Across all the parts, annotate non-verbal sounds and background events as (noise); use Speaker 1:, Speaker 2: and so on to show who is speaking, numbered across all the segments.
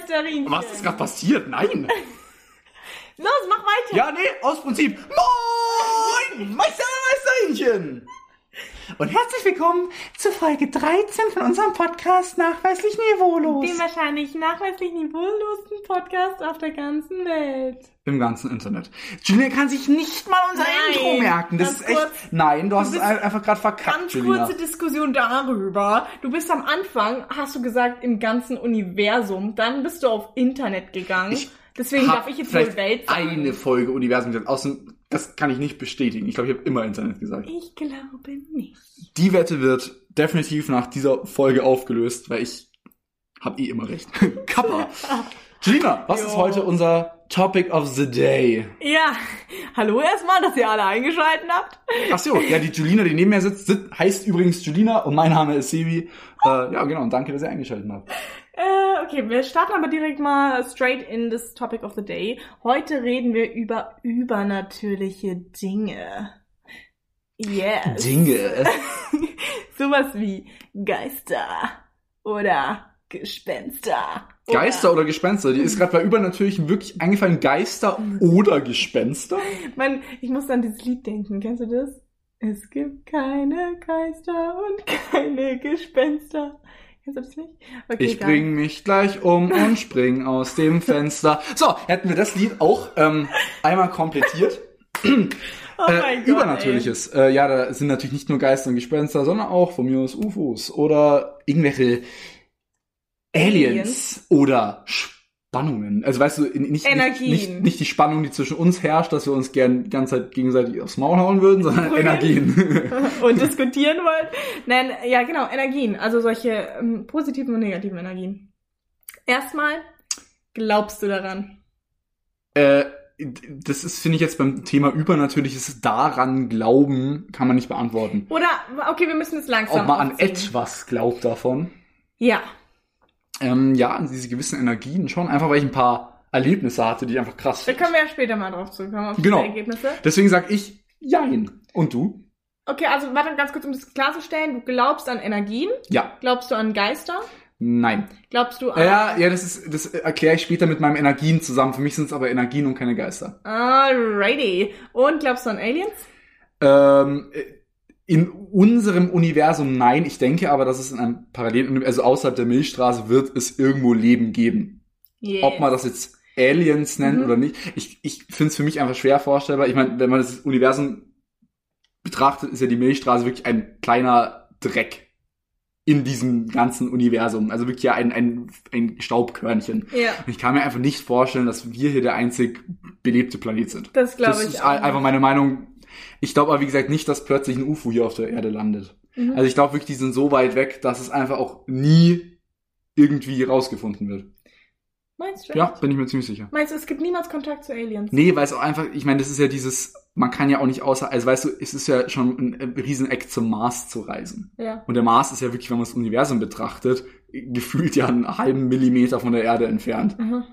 Speaker 1: Meisterchen.
Speaker 2: Was ist gerade passiert? Nein. (laughs)
Speaker 1: Los, mach weiter.
Speaker 2: Ja, nee, aus Prinzip. Moin, Meister, Meisterhähnchen. Und herzlich willkommen zu Folge 13 von unserem Podcast Nachweislich Niveaulos.
Speaker 1: Den wahrscheinlich nachweislich niveaulosen Podcast auf der ganzen Welt.
Speaker 2: Im ganzen Internet. Julia kann sich nicht mal unser
Speaker 1: Nein,
Speaker 2: Intro merken. Das ist echt.
Speaker 1: kurz.
Speaker 2: Nein, du hast es einfach gerade verkackt,
Speaker 1: Ganz
Speaker 2: Julia.
Speaker 1: kurze Diskussion darüber. Du bist am Anfang, hast du gesagt, im ganzen Universum. Dann bist du auf Internet gegangen.
Speaker 2: Ich
Speaker 1: Deswegen darf ich jetzt wohl Welt sagen.
Speaker 2: eine Folge Universum gesagt. Außerdem, das kann ich nicht bestätigen. Ich glaube, ich habe immer Internet gesagt.
Speaker 1: Ich glaube nicht.
Speaker 2: Die Wette wird definitiv nach dieser Folge aufgelöst, weil ich habe eh immer recht. (laughs) Kappa. Julina, was ist
Speaker 1: Jo.
Speaker 2: heute unser Topic of the Day?
Speaker 1: Ja, hallo erstmal, dass ihr alle eingeschalten habt.
Speaker 2: Ach so, ja, die Julina, die neben mir sitzt, sit- heißt übrigens Julina und mein Name ist Sebi. Äh, ja, genau, danke, dass ihr eingeschaltet habt.
Speaker 1: Äh, okay, wir starten aber direkt mal straight in this topic of the day. Heute reden wir über übernatürliche Dinge. Yes.
Speaker 2: Dinge. (laughs)
Speaker 1: Sowas wie Geister oder Gespenster. Oder-
Speaker 2: Geister oder Gespenster? Die ist gerade bei Übernatürlichen wirklich eingefallen. Geister oder Gespenster?
Speaker 1: Man, ich muss an dieses Lied denken. Kennst du das? Es gibt keine Geister und keine Gespenster. (laughs) Kennst du das nicht? Okay,
Speaker 2: Ich
Speaker 1: egal.
Speaker 2: bring mich gleich um und (laughs) spring aus dem Fenster. So, hätten wir das Lied auch ähm, einmal komplettiert.
Speaker 1: Oh
Speaker 2: äh,
Speaker 1: Gott,
Speaker 2: Übernatürliches. Äh, ja, da sind natürlich nicht nur Geister und Gespenster, sondern auch von mir aus UFOs oder irgendwelche Aliens, oder Spannungen. Also weißt du, nicht, nicht,
Speaker 1: Energien.
Speaker 2: nicht, nicht die Spannung, die zwischen uns herrscht, dass wir uns gern die ganze Zeit gegenseitig aufs Maul hauen würden, sondern
Speaker 1: Prügeln.
Speaker 2: Energien. (laughs)
Speaker 1: Und diskutieren wollt. Nein, ja genau, Energien. Also solche ähm, positiven und negativen Energien. Erstmal, glaubst du daran?
Speaker 2: Äh, das ist, finde ich jetzt beim Thema Übernatürliches daran glauben, kann man nicht beantworten.
Speaker 1: Oder, okay, wir müssen es langsam
Speaker 2: Ob man an
Speaker 1: aufziehen.
Speaker 2: etwas glaubt davon.
Speaker 1: Ja.
Speaker 2: Ähm, ja, an diese gewissen Energien schon, einfach weil ich ein paar Erlebnisse hatte, die ich einfach krass
Speaker 1: Da können wir ja später mal drauf zurückkommen, auf
Speaker 2: Genau.
Speaker 1: diese Ergebnisse.
Speaker 2: Deswegen sag ich Jein. Und du?
Speaker 1: Okay, also warte ganz kurz, um das klarzustellen. Du glaubst an Energien?
Speaker 2: Ja.
Speaker 1: Glaubst du an Geister?
Speaker 2: Nein.
Speaker 1: Glaubst du an...
Speaker 2: Ja, ja, das ist, das erkläre ich später mit meinem Energien zusammen. Für mich sind es aber Energien und keine Geister.
Speaker 1: Alrighty. Und glaubst du an Aliens?
Speaker 2: Ähm, in unserem Universum nein. Ich denke aber, dass es in einem Parallel, also außerhalb der Milchstraße wird es irgendwo Leben geben.
Speaker 1: Yes.
Speaker 2: Ob man das jetzt Aliens nennt
Speaker 1: Mhm.
Speaker 2: oder nicht. Ich, ich finde es für mich einfach schwer vorstellbar. Ich meine, wenn man das Universum betrachtet, ist ja die Milchstraße wirklich ein kleiner Dreck in diesem ganzen Universum. Also wirklich ja ein, ein, ein Staubkörnchen.
Speaker 1: Ja,
Speaker 2: Und ich kann mir einfach nicht vorstellen, dass wir hier der einzig belebte Planet sind.
Speaker 1: das glaube
Speaker 2: das
Speaker 1: ich
Speaker 2: ist
Speaker 1: auch.
Speaker 2: ein- einfach meine Meinung. Ich glaube aber, wie gesagt, nicht, dass plötzlich ein UFO hier auf der Erde landet.
Speaker 1: Mhm.
Speaker 2: Also ich glaube wirklich, die sind so weit weg, dass es einfach auch nie irgendwie rausgefunden wird.
Speaker 1: Meinst du?
Speaker 2: Ja, bin ich mir ziemlich sicher.
Speaker 1: Meinst du, es gibt niemals Kontakt zu Aliens?
Speaker 2: Nee, weil es auch einfach, ich meine, das ist ja dieses, man kann ja auch nicht außer, also weißt du, es ist ja schon ein Rieseneck zum Mars zu reisen.
Speaker 1: Ja.
Speaker 2: Und der Mars ist ja wirklich, wenn man das Universum betrachtet, gefühlt ja einen halben Millimeter von der Erde entfernt.
Speaker 1: Mhm.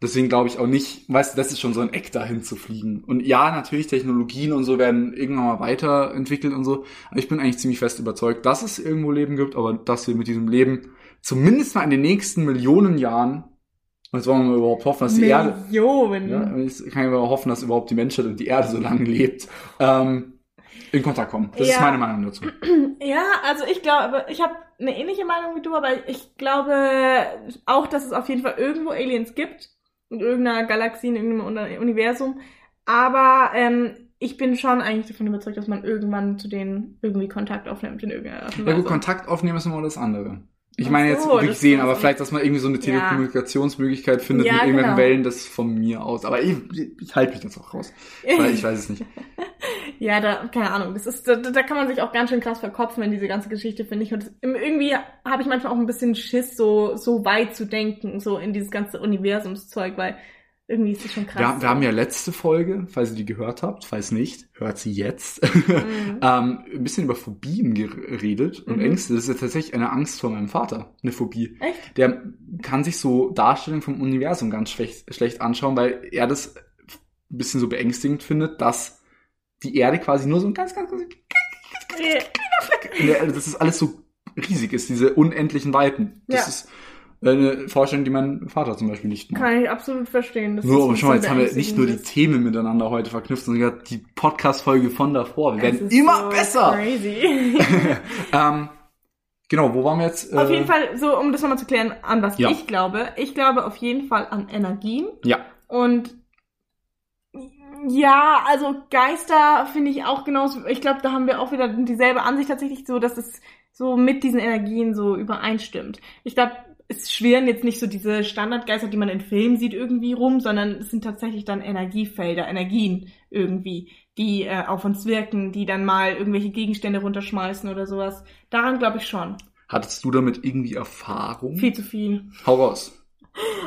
Speaker 2: Deswegen glaube ich auch nicht, weißt du, das ist schon so ein Eck dahin zu fliegen. Und ja, natürlich, Technologien und so werden irgendwann mal weiterentwickelt und so. Aber ich bin eigentlich ziemlich fest überzeugt, dass es irgendwo Leben gibt, aber dass wir mit diesem Leben zumindest mal in den nächsten Millionen Jahren, und jetzt wollen wir überhaupt hoffen, dass die Erde,
Speaker 1: Millionen.
Speaker 2: ja, jetzt kann ich aber hoffen, dass überhaupt die Menschheit und die Erde so lange lebt, ähm, in Kontakt kommen. Das ist
Speaker 1: Ja.
Speaker 2: meine Meinung dazu. (clears throat)
Speaker 1: Ja, also ich glaube, ich habe eine ähnliche Meinung wie du, aber ich glaube auch, dass es auf jeden Fall irgendwo Aliens gibt. In irgendeiner Galaxie, in irgendeinem Uni- Universum. Aber ähm, ich bin schon eigentlich davon überzeugt, dass man irgendwann zu denen irgendwie Kontakt aufnimmt in irgendeiner Art und
Speaker 2: Ja gut. Kontakt aufnehmen ist immer das andere. Ich meine jetzt
Speaker 1: so,
Speaker 2: wirklich sehen, aber vielleicht, dass man irgendwie so eine. Telekommunikationsmöglichkeit findet
Speaker 1: Ja,
Speaker 2: mit irgendwelchen
Speaker 1: genau.
Speaker 2: Wellen, das von mir aus. Aber ich, ich halte mich das auch raus. (laughs) Weil ich weiß es nicht.
Speaker 1: Ja, da, keine Ahnung, das ist, da, da kann man sich auch ganz schön krass verkopfen in diese ganze Geschichte, finde ich. Und irgendwie habe ich manchmal auch ein bisschen Schiss, so, so weit zu denken, so in dieses ganze Universumszeug, weil irgendwie ist das schon krass.
Speaker 2: Wir, wir haben ja letzte Folge, falls ihr die gehört habt, falls nicht, hört sie jetzt, (laughs)
Speaker 1: Mhm.
Speaker 2: ähm, ein bisschen über Phobien geredet und
Speaker 1: Mhm.
Speaker 2: Ängste. Das ist ja tatsächlich eine Angst vor meinem Vater, eine Phobie.
Speaker 1: Echt?
Speaker 2: Der kann sich so Darstellungen vom Universum ganz schlecht, schlecht anschauen, weil er das ein bisschen so beängstigend findet, dass die Erde quasi nur so ein ganz, ganz, ganz
Speaker 1: Ja.
Speaker 2: in der, dass es alles so riesig ist, diese unendlichen Weiten. Das
Speaker 1: Ja.
Speaker 2: ist, Äh, Eine Vorstellung, die mein Vater zum Beispiel nicht macht.
Speaker 1: Kann ich absolut verstehen. Das
Speaker 2: Nur,
Speaker 1: ist
Speaker 2: aber schon mal, jetzt haben wir nicht nur die. Themen miteinander heute verknüpft, sondern sogar die Podcast-Folge von davor. Wir werden
Speaker 1: ist
Speaker 2: immer
Speaker 1: so
Speaker 2: besser.
Speaker 1: Crazy. (laughs) (laughs)
Speaker 2: Ähm, genau, wo waren wir jetzt?
Speaker 1: auf
Speaker 2: Äh,
Speaker 1: jeden Fall, so um das nochmal zu klären, an was
Speaker 2: Ja.
Speaker 1: ich glaube. Ich glaube auf jeden Fall an Energien.
Speaker 2: Ja.
Speaker 1: Und ja, also Geister finde ich auch genauso. Ich glaube, da haben wir auch wieder dieselbe Ansicht tatsächlich so, dass es so mit diesen Energien so übereinstimmt. Ich glaube, es schwirren jetzt nicht so diese Standardgeister, die man in Filmen sieht, irgendwie rum, sondern es sind tatsächlich dann Energiefelder, Energien irgendwie, die äh, auf uns wirken, die dann mal irgendwelche Gegenstände runterschmeißen oder sowas. Daran glaube ich schon.
Speaker 2: Hattest du damit irgendwie Erfahrung?
Speaker 1: Viel zu viel.
Speaker 2: Hau raus.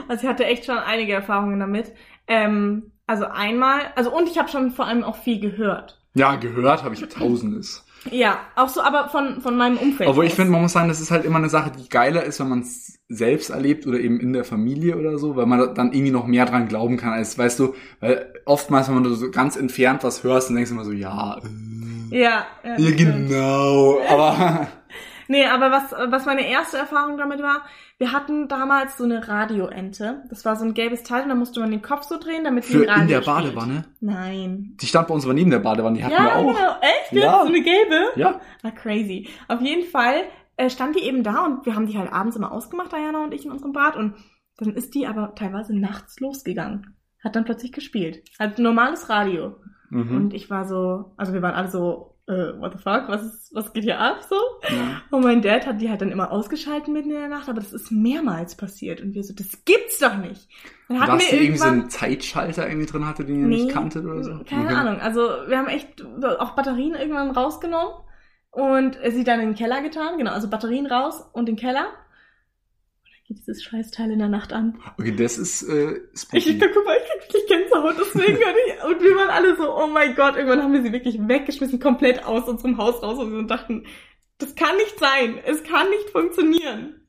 Speaker 1: Also ich hatte echt schon einige Erfahrungen damit. Ähm, also einmal, also und ich habe schon vor allem auch viel gehört.
Speaker 2: Ja, gehört habe ich tausendes.
Speaker 1: Ja, auch so, aber von, von meinem Umfeld.
Speaker 2: Obwohl ich finde, man muss sagen, das ist halt immer eine Sache, die geiler ist, wenn man es selbst erlebt oder eben in der Familie oder so, weil man da dann irgendwie noch mehr dran glauben kann, als, weißt du, weil oftmals, wenn man so ganz entfernt was hörst, dann denkst du immer so, ja, äh,
Speaker 1: Ja, ja,
Speaker 2: ja genau, aber (laughs)
Speaker 1: Nee, aber was, was meine erste Erfahrung damit war, wir hatten damals so eine Radioente. Das war so ein gelbes Teil und da musste man den Kopf so drehen, damit sie
Speaker 2: für
Speaker 1: ein Radio
Speaker 2: in der
Speaker 1: spielt.
Speaker 2: Badewanne,
Speaker 1: Nein.
Speaker 2: die stand bei uns aber neben der Badewanne, die hatten wir
Speaker 1: Ja,
Speaker 2: auch.
Speaker 1: genau. Echt? Wir
Speaker 2: Ja.
Speaker 1: so eine gelbe?
Speaker 2: Ja,
Speaker 1: Ah, crazy. Auf jeden Fall äh, stand die eben da und wir haben die halt abends immer ausgemacht, Diana und ich in unserem Bad. Und dann ist die aber teilweise nachts losgegangen. Hat dann plötzlich gespielt. Halt normales Radio.
Speaker 2: mhm.
Speaker 1: Und ich war so, also wir waren alle so, äh, what the fuck, was ist, was geht hier ab so?
Speaker 2: ja.
Speaker 1: Und mein Dad hat die halt dann immer ausgeschalten mitten in der Nacht, aber das ist mehrmals passiert. Und wir so, das gibt's doch nicht. Dann hatten
Speaker 2: Dass
Speaker 1: wir
Speaker 2: irgendwie so einen Zeitschalter irgendwie drin hatte, den ihr
Speaker 1: Nee,
Speaker 2: nicht kanntet oder so?
Speaker 1: Keine
Speaker 2: Okay.
Speaker 1: Ahnung. Also wir haben echt auch Batterien irgendwann rausgenommen und sie dann in den Keller getan. Genau, also Batterien raus und in den Keller. Dieses Scheißteil in der Nacht an.
Speaker 2: Okay, das ist äh,
Speaker 1: Ich,
Speaker 2: spooky.
Speaker 1: guck mal, ich krieg wirklich Gänsehaut, deswegen und, ich, und wir waren alle so, oh mein Gott, irgendwann haben wir sie wirklich weggeschmissen, komplett aus unserem Haus raus und dachten, das kann nicht sein, es kann nicht funktionieren.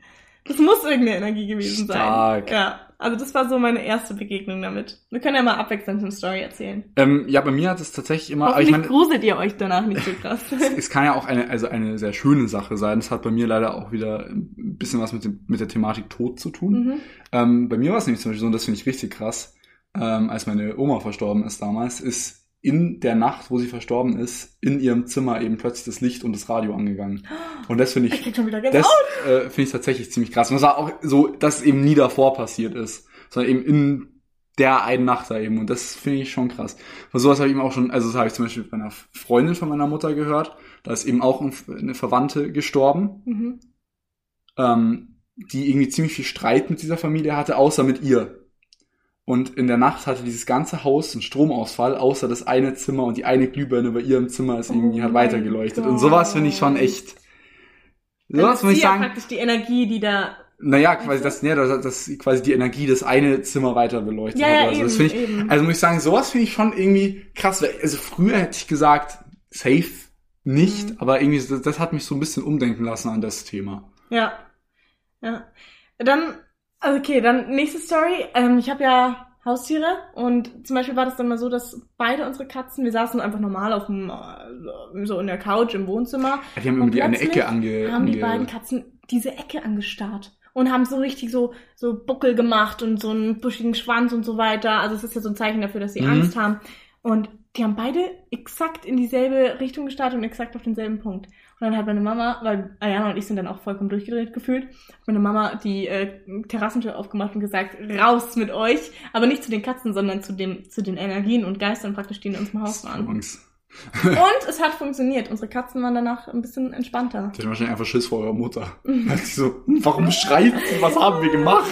Speaker 1: Das muss irgendeine Energie gewesen
Speaker 2: Stark.
Speaker 1: sein. Ja, also das war so meine erste Begegnung damit. Wir können ja mal abwechselnd eine Story erzählen.
Speaker 2: Ähm, ja, bei mir hat es tatsächlich immer, aber
Speaker 1: Hoffentlich
Speaker 2: ich meine,
Speaker 1: gruselt ihr euch danach nicht so (laughs) krass.
Speaker 2: es kann ja auch eine, also eine sehr schöne Sache sein. Es hat bei mir leider auch wieder ein bisschen was mit, dem, mit der Thematik Tod zu tun.
Speaker 1: mhm.
Speaker 2: Ähm, bei mir war es nämlich zum Beispiel so, und das finde ich richtig krass, ähm, als meine Oma verstorben ist damals, ist in der Nacht, wo sie verstorben ist, in ihrem Zimmer eben plötzlich das Licht und das Radio angegangen. Und das finde
Speaker 1: Ich
Speaker 2: ich, das äh, finde ich tatsächlich ziemlich krass. Und das war auch so, dass es eben nie davor passiert ist, sondern eben in der einen Nacht da eben. Und das finde ich schon krass. Von sowas habe ich eben auch schon, also das habe ich zum Beispiel bei einer Freundin von meiner Mutter gehört. Da ist eben auch ein- eine Verwandte gestorben
Speaker 1: Mhm.
Speaker 2: ähm, die irgendwie ziemlich viel Streit mit dieser Familie hatte, außer mit ihr. Und in der Nacht hatte dieses ganze Haus einen Stromausfall, außer das eine Zimmer und die eine Glühbirne bei ihrem Zimmer ist irgendwie
Speaker 1: Oh
Speaker 2: hat weitergeleuchtet. Und sowas finde ich schon echt.
Speaker 1: Dann
Speaker 2: Sowas
Speaker 1: ist
Speaker 2: muss ich sagen.
Speaker 1: praktisch die Energie, die da.
Speaker 2: Naja, quasi das, ja, das, das quasi die Energie das eine Zimmer weiter beleuchtet
Speaker 1: Ja,
Speaker 2: hat.
Speaker 1: ja,
Speaker 2: oder so.
Speaker 1: eben,
Speaker 2: das ich,
Speaker 1: eben.
Speaker 2: also muss ich sagen, sowas finde ich schon irgendwie krass. Also früher hätte ich gesagt, safe nicht,
Speaker 1: Mhm.
Speaker 2: aber irgendwie, das, das hat mich so ein bisschen umdenken lassen an das Thema.
Speaker 1: Ja. Ja. Dann, also okay, dann nächste Story. Ähm, ich habe ja Haustiere und zum Beispiel war das dann mal so, dass beide unsere Katzen, wir saßen einfach normal auf dem, äh, so in der Couch im Wohnzimmer,
Speaker 2: Ja, die haben
Speaker 1: Und
Speaker 2: irgendwie eine Ecke ange...
Speaker 1: haben die beiden Katzen diese Ecke angestarrt und haben so richtig so, so Buckel gemacht und so einen buschigen Schwanz und so weiter. Also es ist ja so ein Zeichen dafür, dass sie
Speaker 2: Mhm.
Speaker 1: Angst haben. Und die haben beide exakt in dieselbe Richtung gestartet und exakt auf denselben Punkt. Und dann hat meine Mama, weil Ayana und ich sind dann auch vollkommen durchgedreht gefühlt, hat meine Mama die äh, Terrassentür aufgemacht und gesagt, raus mit euch, aber nicht zu den Katzen, sondern zu dem, zu den Energien und Geistern praktisch, die in unserem Haus waren. Und es hat funktioniert. Unsere Katzen waren danach ein bisschen entspannter.
Speaker 2: Die hatten wahrscheinlich einfach Schiss vor eurer Mutter. (laughs) So, warum schreit sie? Was haben wir gemacht?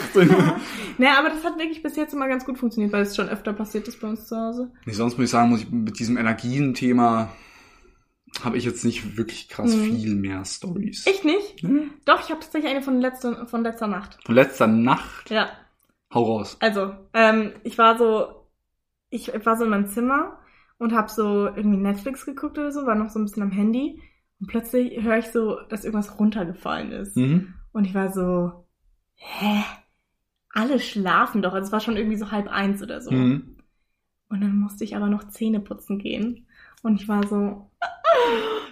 Speaker 1: Naja, (laughs) aber das hat wirklich bis jetzt immer ganz gut funktioniert, weil es schon öfter passiert ist bei uns zu Hause.
Speaker 2: nee, sonst muss ich sagen, muss ich mit diesem Energien-Thema habe ich jetzt nicht wirklich krass
Speaker 1: Mhm.
Speaker 2: viel mehr Stories.
Speaker 1: Ich nicht.
Speaker 2: Hm?
Speaker 1: Doch, ich habe tatsächlich eine von letzter, von letzter Nacht.
Speaker 2: Von letzter Nacht.
Speaker 1: Ja,
Speaker 2: Hau raus.
Speaker 1: also, ähm, ich war so, ich war so in meinem Zimmer und habe so irgendwie Netflix geguckt oder so, war noch so ein bisschen am Handy und plötzlich höre ich so, dass irgendwas runtergefallen ist.
Speaker 2: Mhm.
Speaker 1: Und ich war so, hä? Alle schlafen doch. Also es war schon irgendwie so halb eins oder so.
Speaker 2: Mhm.
Speaker 1: Und dann musste ich aber noch Zähne putzen gehen. Und ich war so,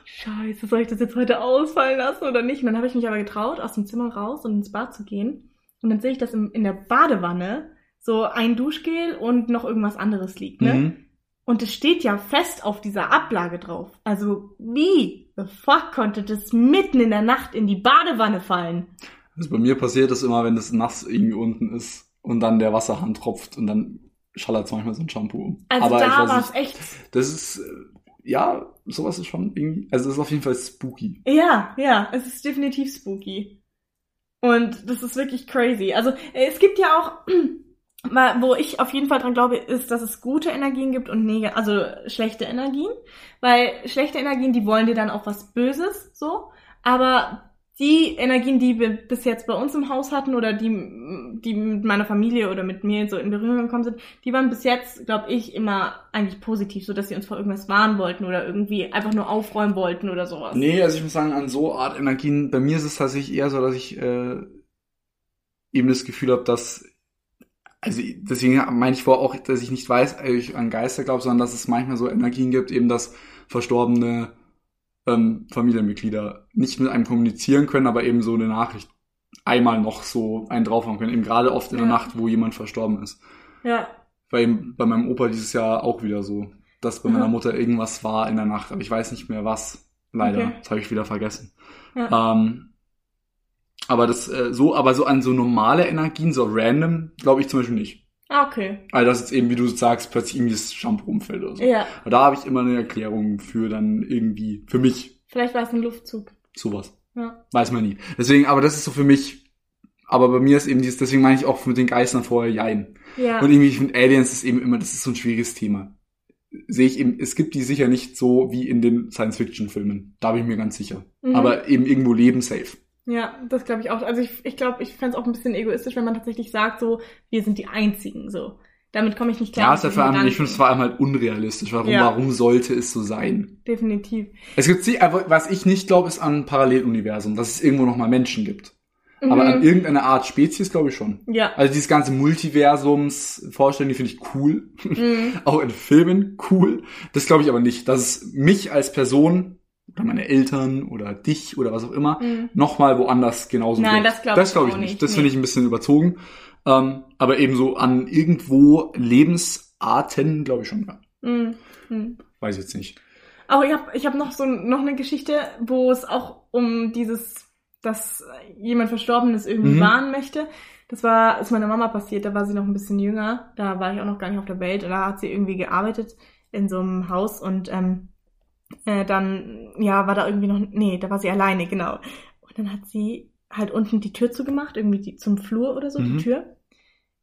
Speaker 1: scheiße, soll ich das jetzt heute ausfallen lassen oder nicht? Und dann habe ich mich aber getraut, aus dem Zimmer raus und ins Bad zu gehen. und dann sehe ich, dass im, in der Badewanne so ein Duschgel und noch irgendwas anderes liegt, ne?
Speaker 2: Mhm.
Speaker 1: Und es steht ja fest auf dieser Ablage drauf. Also wie the fuck konnte das mitten in der Nacht in die Badewanne fallen?
Speaker 2: Also bei mir passiert das immer, wenn das nass irgendwie unten ist und dann der Wasserhahn tropft und dann schallert manchmal so ein Shampoo um.
Speaker 1: Also
Speaker 2: Aber
Speaker 1: da war es echt.
Speaker 2: das ist, äh, ja, sowas ist schon irgendwie, also es ist auf jeden Fall spooky.
Speaker 1: Ja, ja, es ist definitiv spooky. Und das ist wirklich crazy. Also äh, es gibt ja auch, (clears throat) wo ich auf jeden Fall dran glaube, ist, dass es gute Energien gibt und neg also schlechte Energien. Weil schlechte Energien, die wollen dir dann auch was Böses, so. Aber die Energien, die wir bis jetzt bei uns im Haus hatten oder die, die mit meiner Familie oder mit mir so in Berührung gekommen sind, die waren bis jetzt, glaube ich, immer eigentlich positiv, so dass sie uns vor irgendwas warnen wollten oder irgendwie einfach nur aufräumen wollten oder sowas.
Speaker 2: Nee, also ich muss sagen, an so Art Energien, bei mir ist es tatsächlich eher so, dass ich äh, eben das Gefühl habe, dass, also deswegen meine ich vor auch, dass ich nicht weiß, ob ich an Geister glaube, sondern dass es manchmal so Energien gibt, eben dass verstorbene ähm, Familienmitglieder nicht mit einem kommunizieren können, aber eben so eine Nachricht einmal noch so einen drauf haben können, eben gerade oft in der
Speaker 1: Ja.
Speaker 2: Nacht, wo jemand verstorben ist.
Speaker 1: Ja,
Speaker 2: War eben bei meinem Opa dieses Jahr auch wieder so, dass bei meiner
Speaker 1: Aha.
Speaker 2: Mutter irgendwas war in der Nacht, aber ich weiß nicht mehr was. Leider,
Speaker 1: Okay.
Speaker 2: das habe ich wieder vergessen.
Speaker 1: ja.
Speaker 2: Ähm, aber das äh, so, aber so an so normale Energien, so random, glaube ich zum Beispiel nicht.
Speaker 1: Ah, okay.
Speaker 2: Also das jetzt eben, wie du sagst, plötzlich irgendwie das Shampoo umfällt oder so.
Speaker 1: Ja,
Speaker 2: Aber da habe ich immer eine Erklärung für dann irgendwie, für mich,
Speaker 1: vielleicht war es ein Luftzug.
Speaker 2: sowas.
Speaker 1: Ja.
Speaker 2: Weiß man nie. Deswegen, aber das ist so für mich, aber bei mir ist eben dieses, deswegen meine ich auch mit den Geistern vorher Jein.
Speaker 1: Ja.
Speaker 2: Und irgendwie, finde Aliens ist eben immer, das ist so ein schwieriges Thema. Sehe ich eben, es gibt die sicher nicht so wie in den Science-Fiction-Filmen. Da bin ich mir ganz sicher.
Speaker 1: Mhm.
Speaker 2: Aber eben irgendwo leben safe.
Speaker 1: Ja, das glaube ich auch. Also ich ich, glaube, ich fände es auch ein bisschen egoistisch, wenn man tatsächlich sagt, so, wir sind die Einzigen, so. Damit komme ich nicht klar.
Speaker 2: Ja, es ist
Speaker 1: diesen
Speaker 2: vor allem, ich finde es vor allem halt unrealistisch. Warum,
Speaker 1: Ja.
Speaker 2: warum sollte es so sein?
Speaker 1: Definitiv.
Speaker 2: Es gibt sie, aber was ich nicht glaube, ist an ein Paralleluniversum, dass es irgendwo nochmal Menschen gibt. Aber an
Speaker 1: Mhm.
Speaker 2: irgendeine Art Spezies glaube ich schon.
Speaker 1: Ja.
Speaker 2: Also dieses ganze Multiversums-Vorstellung, die finde ich cool.
Speaker 1: Mhm. (laughs)
Speaker 2: Auch in Filmen cool. Das glaube ich aber nicht. Dass es mich als Person oder meine Eltern oder dich oder was auch immer
Speaker 1: Mhm.
Speaker 2: nochmal woanders genauso
Speaker 1: Nein,
Speaker 2: gibt.
Speaker 1: das glaub
Speaker 2: Das
Speaker 1: ich
Speaker 2: glaube ich nicht. Das
Speaker 1: Nee.
Speaker 2: finde ich ein bisschen überzogen. Ähm, aber eben so an irgendwo Lebensarten glaube ich schon. Ja.
Speaker 1: Mhm. Mhm.
Speaker 2: Weiß jetzt nicht.
Speaker 1: Aber ich habe ich hab noch so noch eine Geschichte, wo es auch um dieses, dass jemand Verstorbenes irgendwie
Speaker 2: Mhm.
Speaker 1: warnen möchte. Das war, ist meiner Mama passiert, da war sie noch ein bisschen jünger, da war ich auch noch gar nicht auf der Welt, da hat sie irgendwie gearbeitet in so einem Haus und ähm, äh, dann, ja, war da irgendwie noch, nee, da war sie alleine, genau. Und dann hat sie halt unten die Tür zugemacht, irgendwie die, zum Flur oder so,
Speaker 2: Mhm.
Speaker 1: die Tür.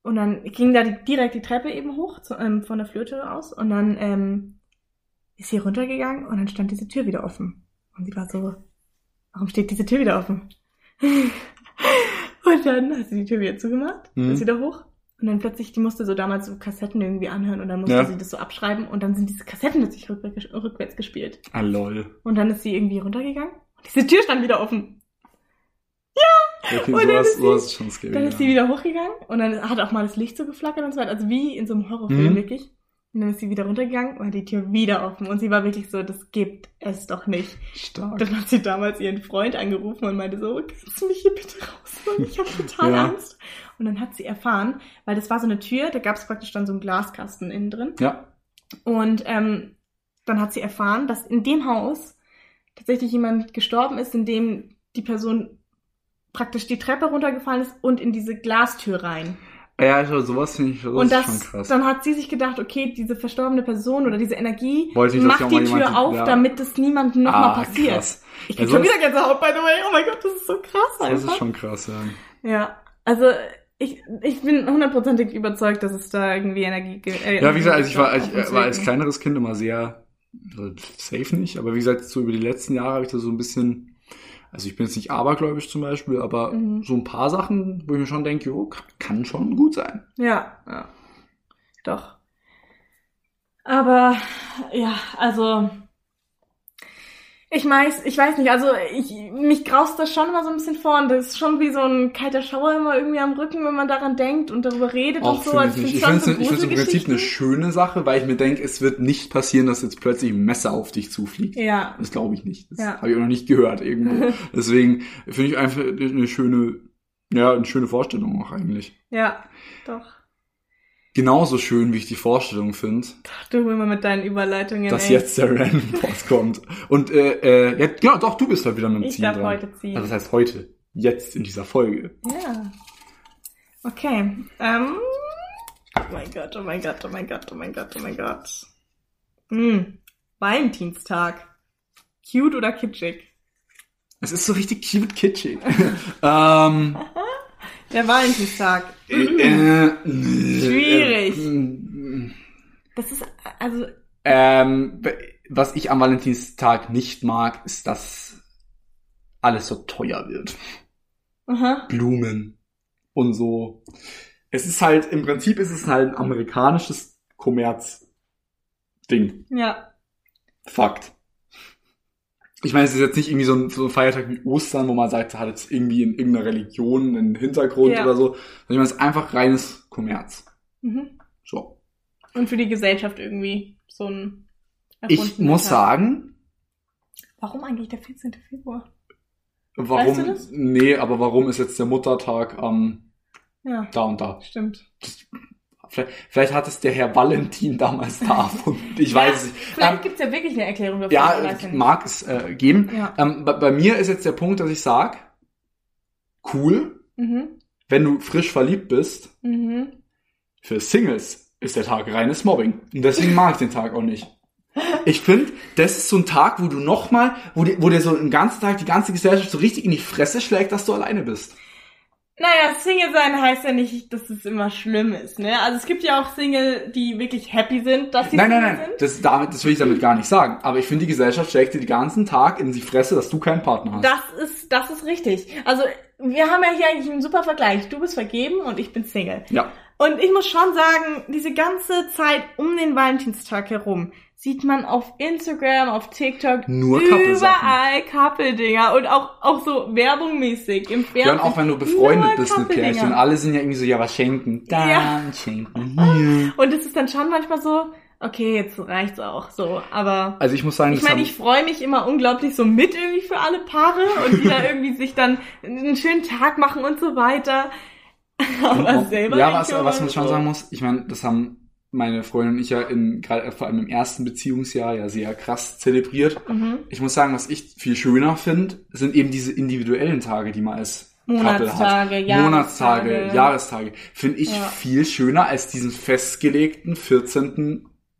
Speaker 1: Und dann ging da die, direkt die Treppe eben hoch zu, ähm, von der Flurtür aus und dann ähm, ist sie runtergegangen und dann stand diese Tür wieder offen. Und sie war so, warum steht diese Tür wieder offen? (laughs) und dann hat sie die Tür wieder zugemacht,
Speaker 2: Mhm.
Speaker 1: ist wieder hoch. Und dann plötzlich, die musste so damals so Kassetten irgendwie anhören und dann musste
Speaker 2: Ja.
Speaker 1: sie das so abschreiben und dann sind diese Kassetten plötzlich rückwärts, rückwärts gespielt.
Speaker 2: Ah, lol.
Speaker 1: Und dann ist sie irgendwie runtergegangen und diese Tür stand wieder offen.
Speaker 2: Okay,
Speaker 1: Und dann
Speaker 2: sowas,
Speaker 1: ist sie-
Speaker 2: sowas ist schon scary.
Speaker 1: Dann ist
Speaker 2: ja.
Speaker 1: sie wieder hochgegangen und dann hat auch mal das Licht so geflackert und so weiter. Also wie in so einem Horrorfilm
Speaker 2: Mhm.
Speaker 1: wirklich. Und dann ist sie wieder runtergegangen und hat die Tür wieder offen. Und sie war wirklich so, das gibt es doch nicht.
Speaker 2: Stark.
Speaker 1: Dann hat sie damals ihren Freund angerufen und meinte so, kannst du mich hier bitte rausholen? Ich habe (laughs) total
Speaker 2: Ja.
Speaker 1: Angst. Und dann hat sie erfahren, weil das war so eine Tür, da gab es praktisch dann so einen Glaskasten innen drin.
Speaker 2: Ja.
Speaker 1: Und ähm, dann hat sie erfahren, dass in dem Haus tatsächlich jemand gestorben ist, in dem die Person praktisch die Treppe runtergefallen ist und in diese Glastür rein.
Speaker 2: Ja, also sowas finde ich sowas
Speaker 1: und
Speaker 2: ist
Speaker 1: das,
Speaker 2: schon krass.
Speaker 1: dann hat sie sich gedacht, okay, diese verstorbene Person oder diese Energie
Speaker 2: Wollte dass
Speaker 1: macht die Tür
Speaker 2: jemand-
Speaker 1: auf,
Speaker 2: ja.
Speaker 1: damit es niemandem nochmal
Speaker 2: Ah,
Speaker 1: passiert.
Speaker 2: krass.
Speaker 1: Ich
Speaker 2: Ja,
Speaker 1: krieg schon wieder Gänsehaut, by the way. Oh mein Gott, das ist so krass
Speaker 2: Das
Speaker 1: einfach.
Speaker 2: ist schon krass, ja.
Speaker 1: ja, also ich, ich bin hundertprozentig überzeugt, dass es da irgendwie Energie gibt. Äh,
Speaker 2: Ja, wie gesagt, also ich war, ich
Speaker 1: uns
Speaker 2: war als kleineres Kind immer sehr also safe nicht, aber wie gesagt, so über die letzten Jahre habe ich da so ein bisschen, also ich bin jetzt nicht abergläubisch zum Beispiel, aber
Speaker 1: Mhm.
Speaker 2: so ein paar Sachen, wo ich mir schon denke, jo, kann, kann schon gut sein.
Speaker 1: Ja, ja. Doch. Aber ja, also ich weiß, ich weiß nicht, also ich mich graust das schon immer so ein bisschen vor und das ist schon wie so ein kalter Schauer immer irgendwie am Rücken, wenn man daran denkt und darüber redet
Speaker 2: Auch
Speaker 1: und so. Also
Speaker 2: ich finde es find's im Prinzip eine schöne Sache, weil ich mir denke, es wird nicht passieren, dass jetzt plötzlich ein Messer auf dich zufliegt.
Speaker 1: Ja.
Speaker 2: Das glaube ich nicht. Das
Speaker 1: Ja.
Speaker 2: habe ich auch noch nicht gehört irgendwo. (laughs) Deswegen finde ich einfach eine schöne Ja, eine schöne Vorstellung auch eigentlich.
Speaker 1: Ja, doch.
Speaker 2: Genauso schön, wie ich die Vorstellung finde,
Speaker 1: Ach, du immer mit deinen Überleitungen.
Speaker 2: dass
Speaker 1: ey.
Speaker 2: jetzt der Random (laughs) Post kommt. Und äh, äh, ja, genau, doch, du bist halt wieder mit dem
Speaker 1: Ich
Speaker 2: Ziehen
Speaker 1: darf
Speaker 2: dran.
Speaker 1: heute ziehen.
Speaker 2: Also das heißt heute, jetzt in dieser Folge.
Speaker 1: Ja. Okay. Ähm. Oh mein Gott, oh mein Gott, oh mein Gott, oh mein Gott, oh mein Gott. Hm. Valentinstag. Cute oder kitschig?
Speaker 2: Es ist so richtig cute kitschig. (laughs) ähm, (laughs)
Speaker 1: Der Valentinstag.
Speaker 2: äh,
Speaker 1: Schwierig. Das ist, also,
Speaker 2: ähm, was ich am Valentinstag nicht mag, ist, dass alles so teuer wird.
Speaker 1: aha.
Speaker 2: Blumen und so. Es ist halt, im Prinzip ist es halt ein amerikanisches Kommerz-Ding.
Speaker 1: Ja.
Speaker 2: Fakt. Ich meine, es ist jetzt nicht irgendwie so ein, so ein Feiertag wie Ostern, wo man sagt, da hat jetzt irgendwie in irgendeiner Religion einen Hintergrund
Speaker 1: Ja.
Speaker 2: oder so. Sondern ich meine, es ist einfach reines Kommerz.
Speaker 1: Mhm.
Speaker 2: So.
Speaker 1: Und für die Gesellschaft irgendwie so ein
Speaker 2: Ich muss
Speaker 1: Tag.
Speaker 2: sagen,
Speaker 1: Warum eigentlich der 14. Februar?
Speaker 2: warum,
Speaker 1: Weißt du das?
Speaker 2: nee, aber warum ist jetzt der Muttertag am
Speaker 1: Ja,
Speaker 2: da und da?
Speaker 1: stimmt.
Speaker 2: Vielleicht, vielleicht hat es der Herr Valentin damals da (laughs) erfunden. Ich weiß es nicht.
Speaker 1: Vielleicht
Speaker 2: Ähm,
Speaker 1: gibt's ja wirklich eine Erklärung dafür.
Speaker 2: ja,
Speaker 1: ja
Speaker 2: mag es äh, geben.
Speaker 1: Ja.
Speaker 2: Ähm, bei, bei mir ist jetzt der Punkt, dass ich sag, cool,
Speaker 1: Mhm.
Speaker 2: wenn du frisch verliebt bist,
Speaker 1: Mhm.
Speaker 2: für Singles ist der Tag reines Mobbing. Und deswegen mag ich den Tag auch nicht. Ich finde, das ist so ein Tag, wo du nochmal, wo, dir- wo dir so den ganzen Tag die ganze Gesellschaft so richtig in die Fresse schlägt, dass du alleine bist.
Speaker 1: Naja, Single sein heißt ja nicht, dass es immer schlimm ist, ne? Also es gibt ja auch Single, die wirklich happy sind, dass sie
Speaker 2: Nein, nein,
Speaker 1: Single
Speaker 2: nein,
Speaker 1: sind.
Speaker 2: das, damit, das will ich damit gar nicht sagen. Aber ich finde, die Gesellschaft schlägt dir den ganzen Tag in die Fresse, dass du keinen Partner hast.
Speaker 1: Das ist, das ist richtig. Also wir haben ja hier eigentlich einen super Vergleich. Du bist vergeben und ich bin Single.
Speaker 2: ja.
Speaker 1: Und ich muss schon sagen, diese ganze Zeit um den Valentinstag herum sieht man auf Instagram, auf TikTok
Speaker 2: Nur
Speaker 1: überall Couple-Dinger und auch, auch so werbungmäßig im
Speaker 2: Ja,
Speaker 1: Fernsehen.
Speaker 2: und auch wenn du befreundet bist mit. Pärchen, alle sind ja irgendwie so, ja, was schenken? Dann
Speaker 1: Ja.
Speaker 2: schenken hier.
Speaker 1: Und es ist dann schon manchmal so, okay, jetzt reicht's auch so, aber
Speaker 2: Also ich muss sagen,
Speaker 1: ich meine, ich freue mich immer unglaublich so mit irgendwie für alle Paare und die da (laughs) irgendwie sich dann einen schönen Tag machen und so weiter. Aber selber
Speaker 2: ja, was, was man schon
Speaker 1: so,
Speaker 2: sagen muss, ich meine, das haben meine Freundin und ich ja in, gerade vor allem im ersten Beziehungsjahr ja sehr krass zelebriert.
Speaker 1: Mhm.
Speaker 2: Ich muss sagen, was ich viel schöner finde, sind eben diese individuellen Tage, die man als Couple hat.
Speaker 1: Monatstage,
Speaker 2: Monatstage,
Speaker 1: Jahrestage.
Speaker 2: Jahrestage. Finde ich
Speaker 1: Ja.
Speaker 2: viel schöner als diesen festgelegten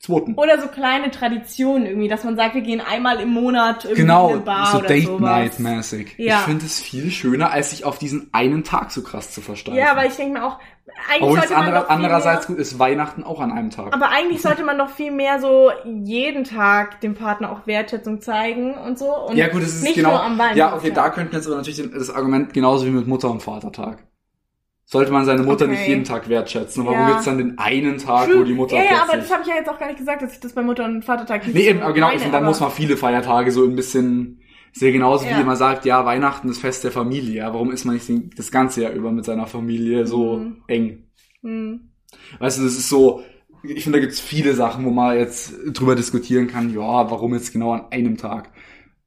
Speaker 2: 14.2.
Speaker 1: Oder so kleine Traditionen irgendwie, dass man sagt, wir gehen einmal im Monat irgendwie in
Speaker 2: Genau,
Speaker 1: eine Bar
Speaker 2: so
Speaker 1: oder
Speaker 2: Date
Speaker 1: sowas.
Speaker 2: Night mäßig.
Speaker 1: Ja.
Speaker 2: Ich finde es viel schöner, als sich auf diesen einen Tag so krass zu versteifen.
Speaker 1: Ja, aber ich denke mir auch, eigentlich
Speaker 2: Obwohl
Speaker 1: sollte man
Speaker 2: andere,
Speaker 1: doch viel
Speaker 2: andererseits
Speaker 1: mehr,
Speaker 2: gut ist Weihnachten auch an einem Tag.
Speaker 1: aber eigentlich sollte man doch viel mehr so jeden Tag dem Partner auch Wertschätzung zeigen und so. Und
Speaker 2: ja gut, das ist
Speaker 1: nicht
Speaker 2: genau.
Speaker 1: nur am Valentinstag.
Speaker 2: ja, okay, da könnten jetzt aber natürlich das Argument genauso wie mit Mutter- und Vatertag. Sollte man seine Mutter
Speaker 1: Okay.
Speaker 2: nicht jeden Tag wertschätzen. Und
Speaker 1: Ja.
Speaker 2: warum gibt's dann den einen Tag,
Speaker 1: True.
Speaker 2: wo die Mutter
Speaker 1: Ja, ja, aber das habe ich ja jetzt auch gar nicht gesagt, dass ich das bei Mutter- und Vatertag nicht
Speaker 2: Nee, eben, aber genau, ich
Speaker 1: meine,
Speaker 2: finde, dann muss man viele Feiertage so ein bisschen, sehr genauso
Speaker 1: Ja.
Speaker 2: wie man sagt, ja, Weihnachten ist Fest der Familie. Ja, warum ist man nicht das ganze Jahr über mit seiner Familie so
Speaker 1: Mhm.
Speaker 2: eng?
Speaker 1: Hm.
Speaker 2: Weißt du, das ist so, ich finde, da gibt's viele Sachen, wo man jetzt drüber diskutieren kann, ja, warum jetzt genau an einem Tag.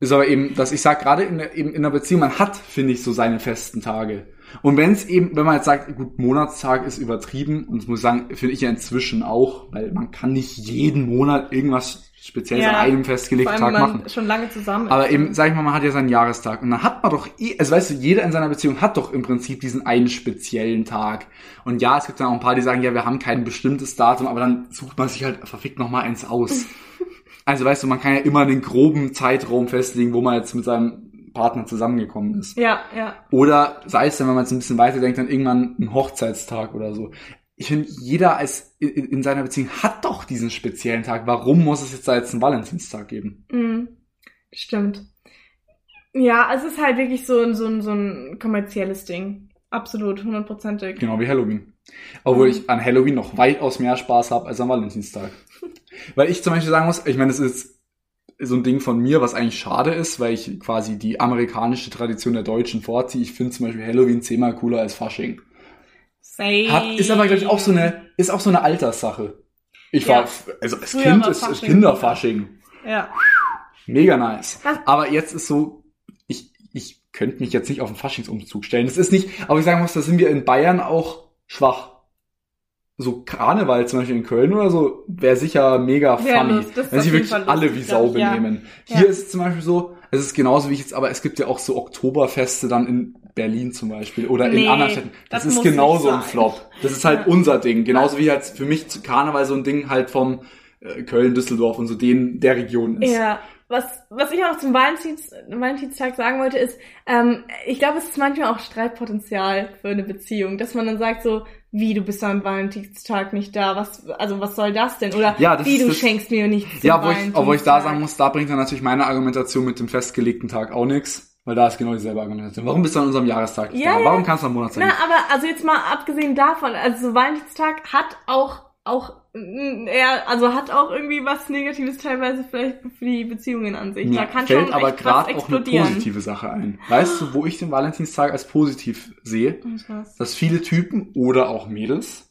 Speaker 2: Ist aber eben, dass ich sag gerade in, der- eben in einer Beziehung, man hat, finde ich, so seine festen Tage. Und wenn es eben, wenn man jetzt sagt, gut, Monatstag ist übertrieben, und das muss ich sagen, finde ich ja inzwischen auch, weil man kann nicht jeden Monat irgendwas Spezielles
Speaker 1: Ja,
Speaker 2: an einem festgelegten Tag machen.
Speaker 1: schon lange zusammen.
Speaker 2: Aber eben, sag ich mal, man hat ja seinen Jahrestag und dann hat man doch eh, also weißt du, jeder in seiner Beziehung hat doch im Prinzip diesen einen speziellen Tag. Und ja, es gibt dann auch ein paar, die sagen, ja, wir haben kein bestimmtes Datum, aber dann sucht man sich halt verfickt noch mal eins aus. (laughs) Also weißt du, man kann ja immer einen groben Zeitraum festlegen, wo man jetzt mit seinem Partner zusammengekommen ist.
Speaker 1: ja, ja.
Speaker 2: Oder sei es dann, wenn man jetzt ein bisschen weiter denkt, dann irgendwann ein Hochzeitstag oder so. Ich finde, jeder als in, in seiner Beziehung hat doch diesen speziellen Tag. Warum muss es jetzt da jetzt einen Valentinstag geben?
Speaker 1: Mhm. Stimmt. Ja, es ist halt wirklich so ein, so ein, so ein kommerzielles Ding. Absolut, hundertprozentig.
Speaker 2: Genau wie Halloween. Obwohl
Speaker 1: Mhm.
Speaker 2: ich an Halloween noch weitaus mehr Spaß habe als am Valentinstag. Weil ich zum Beispiel sagen muss, ich meine, es ist so ein Ding von mir, was eigentlich schade ist, weil ich quasi die amerikanische Tradition der Deutschen vorziehe. Ich finde zum Beispiel Halloween zehnmal cooler als Fasching.
Speaker 1: Same.
Speaker 2: Hat, ist aber, glaube ich, auch so eine, ist auch so eine Alterssache. Ich
Speaker 1: Ja.
Speaker 2: war, also als
Speaker 1: Früher
Speaker 2: Kind ist, ist
Speaker 1: Fasching
Speaker 2: Kinderfasching.
Speaker 1: Ja.
Speaker 2: Mega nice. Aber jetzt ist so, ich, ich könnte mich jetzt nicht auf den Faschingsumzug stellen. Das ist nicht, aber ich sagen muss, da sind wir in Bayern auch schwach. So Karneval zum Beispiel in Köln oder so, wäre sicher mega
Speaker 1: Wär
Speaker 2: funny, wenn sich wirklich
Speaker 1: Fall
Speaker 2: alle
Speaker 1: lustig,
Speaker 2: wie Sau
Speaker 1: ja.
Speaker 2: benehmen.
Speaker 1: Ja.
Speaker 2: Hier ist es zum Beispiel so, es ist genauso wie ich jetzt, aber es gibt ja auch so Oktoberfeste dann in Berlin zum Beispiel oder
Speaker 1: Nee,
Speaker 2: in anderen Städten. Das,
Speaker 1: das
Speaker 2: ist genauso ein. Flop. Das ist halt
Speaker 1: Ja.
Speaker 2: unser Ding. Genauso wie halt für mich Karneval so ein Ding halt vom äh, Köln, Düsseldorf und so den der Region ist.
Speaker 1: Ja, was, was ich auch zum Valentins, Valentinstag sagen wollte, ist, ähm, ich glaube, es ist manchmal auch Streitpotenzial für eine Beziehung, dass man dann sagt so, wie, du bist am Valentinstag nicht da, was, also was soll das denn? Oder
Speaker 2: Ja, das
Speaker 1: wie,
Speaker 2: ist
Speaker 1: du
Speaker 2: das-
Speaker 1: schenkst mir nichts
Speaker 2: Ja, wo ich, obwohl ich da sagen muss, da bringt dann natürlich meine Argumentation mit dem festgelegten Tag auch nichts, weil da ist genau dieselbe Argumentation. Warum bist du an unserem Jahrestag nicht
Speaker 1: Ja,
Speaker 2: da?
Speaker 1: ja.
Speaker 2: Warum kannst du am Monat sein?
Speaker 1: Na, aber also jetzt mal abgesehen davon, also so Valentinstag hat auch auch mm, er also hat auch irgendwie was Negatives teilweise vielleicht für die Beziehungen an sich.
Speaker 2: Mir
Speaker 1: da kann
Speaker 2: fällt
Speaker 1: schon
Speaker 2: aber gerade auch eine positive Sache ein. Weißt du, wo ich den Valentinstag als positiv sehe?
Speaker 1: Und was?
Speaker 2: Dass viele Typen oder auch Mädels,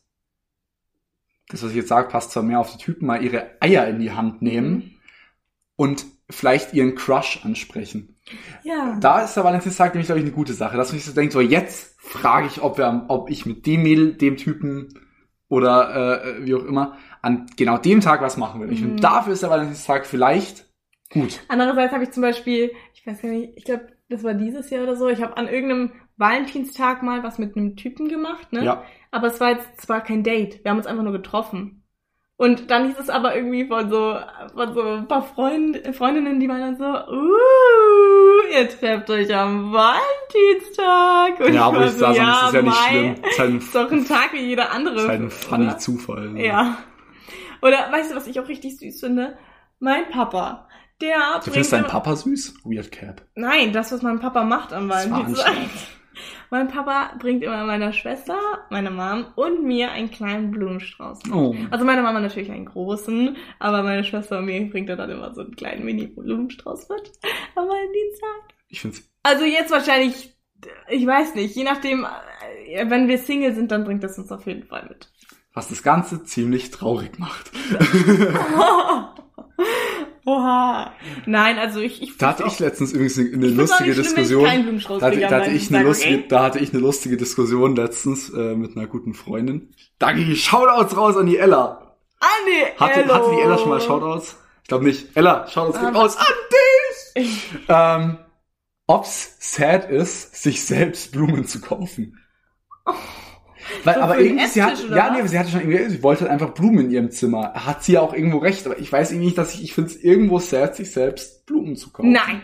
Speaker 2: das was ich jetzt sage, passt zwar mehr auf die Typen, mal ihre Eier in die Hand nehmen
Speaker 1: Mhm.
Speaker 2: und vielleicht ihren Crush ansprechen.
Speaker 1: Ja.
Speaker 2: Da ist der Valentinstag nämlich, glaube ich, eine gute Sache, dass man sich so denkt, so jetzt frage ich, ob, wir, ob ich mit dem Mädel, dem Typen oder äh, wie auch immer an genau dem Tag was machen will. Ich
Speaker 1: Mhm.
Speaker 2: finde, dafür ist der Valentinstag vielleicht gut.
Speaker 1: Andererseits habe ich zum Beispiel, ich weiß gar nicht, ich glaube, das war dieses Jahr oder so, ich habe an irgendeinem Valentinstag mal was mit einem Typen gemacht, ne?
Speaker 2: Ja.
Speaker 1: Aber es war jetzt zwar kein Date, wir haben uns einfach nur getroffen. Und dann hieß es aber irgendwie von so, von so ein paar Freund, Freundinnen, die waren dann so, uh, ihr trefft euch am Valentinstag. Und
Speaker 2: Ja,
Speaker 1: ich war
Speaker 2: ich da sagen, das ist ja nicht
Speaker 1: mei,
Speaker 2: schlimm. Das ist halt ein,
Speaker 1: Ist doch ein Tag wie jeder andere.
Speaker 2: ist halt ein funny
Speaker 1: oder?
Speaker 2: Zufall.
Speaker 1: Ja. Oder weißt du, was ich auch richtig süß finde? Mein Papa. Der
Speaker 2: Du findest deinen Papa süß? Weird Cap.
Speaker 1: Nein, das, was mein Papa macht am Valentinstag. Mein Papa bringt immer meiner Schwester, meiner Mom und mir einen kleinen Blumenstrauß. mit.
Speaker 2: Oh.
Speaker 1: Also meine Mama natürlich einen großen, aber meine Schwester und mir bringt er dann immer so einen kleinen Mini-Blumenstrauß mit am Valentinstag.
Speaker 2: Ich find's.
Speaker 1: Also jetzt wahrscheinlich, ich weiß nicht, je nachdem, äh, wenn wir Single sind, dann bringt das uns auf jeden Fall mit.
Speaker 2: Was das Ganze ziemlich traurig macht. (laughs) (laughs)
Speaker 1: Oha. Nein, also ich, ich
Speaker 2: Da hatte ich letztens übrigens eine, eine lustige
Speaker 1: schlimm,
Speaker 2: Diskussion. Da hatte, da, hatte ich eine lustige, da hatte ich eine lustige Diskussion letztens äh, mit einer guten Freundin. Da ging die Shoutouts raus an die Ella.
Speaker 1: Anni,
Speaker 2: Hatte,
Speaker 1: hello.
Speaker 2: hatte die Ella schon mal Shoutouts? Ich glaube nicht. Ella, Shoutouts gehen
Speaker 1: Ah,
Speaker 2: raus an dich! (laughs) ähm, ob's sad ist, sich selbst Blumen zu kaufen. Weil,
Speaker 1: So
Speaker 2: aber irgendwie, sie hat,
Speaker 1: oder
Speaker 2: ja, nee, sie hatte schon irgendwie, sie wollte halt einfach Blumen in ihrem Zimmer. Hat sie ja auch irgendwo recht, aber ich weiß irgendwie nicht, dass ich, ich finde es irgendwo sad, sich selbst Blumen zu kaufen.
Speaker 1: Nein,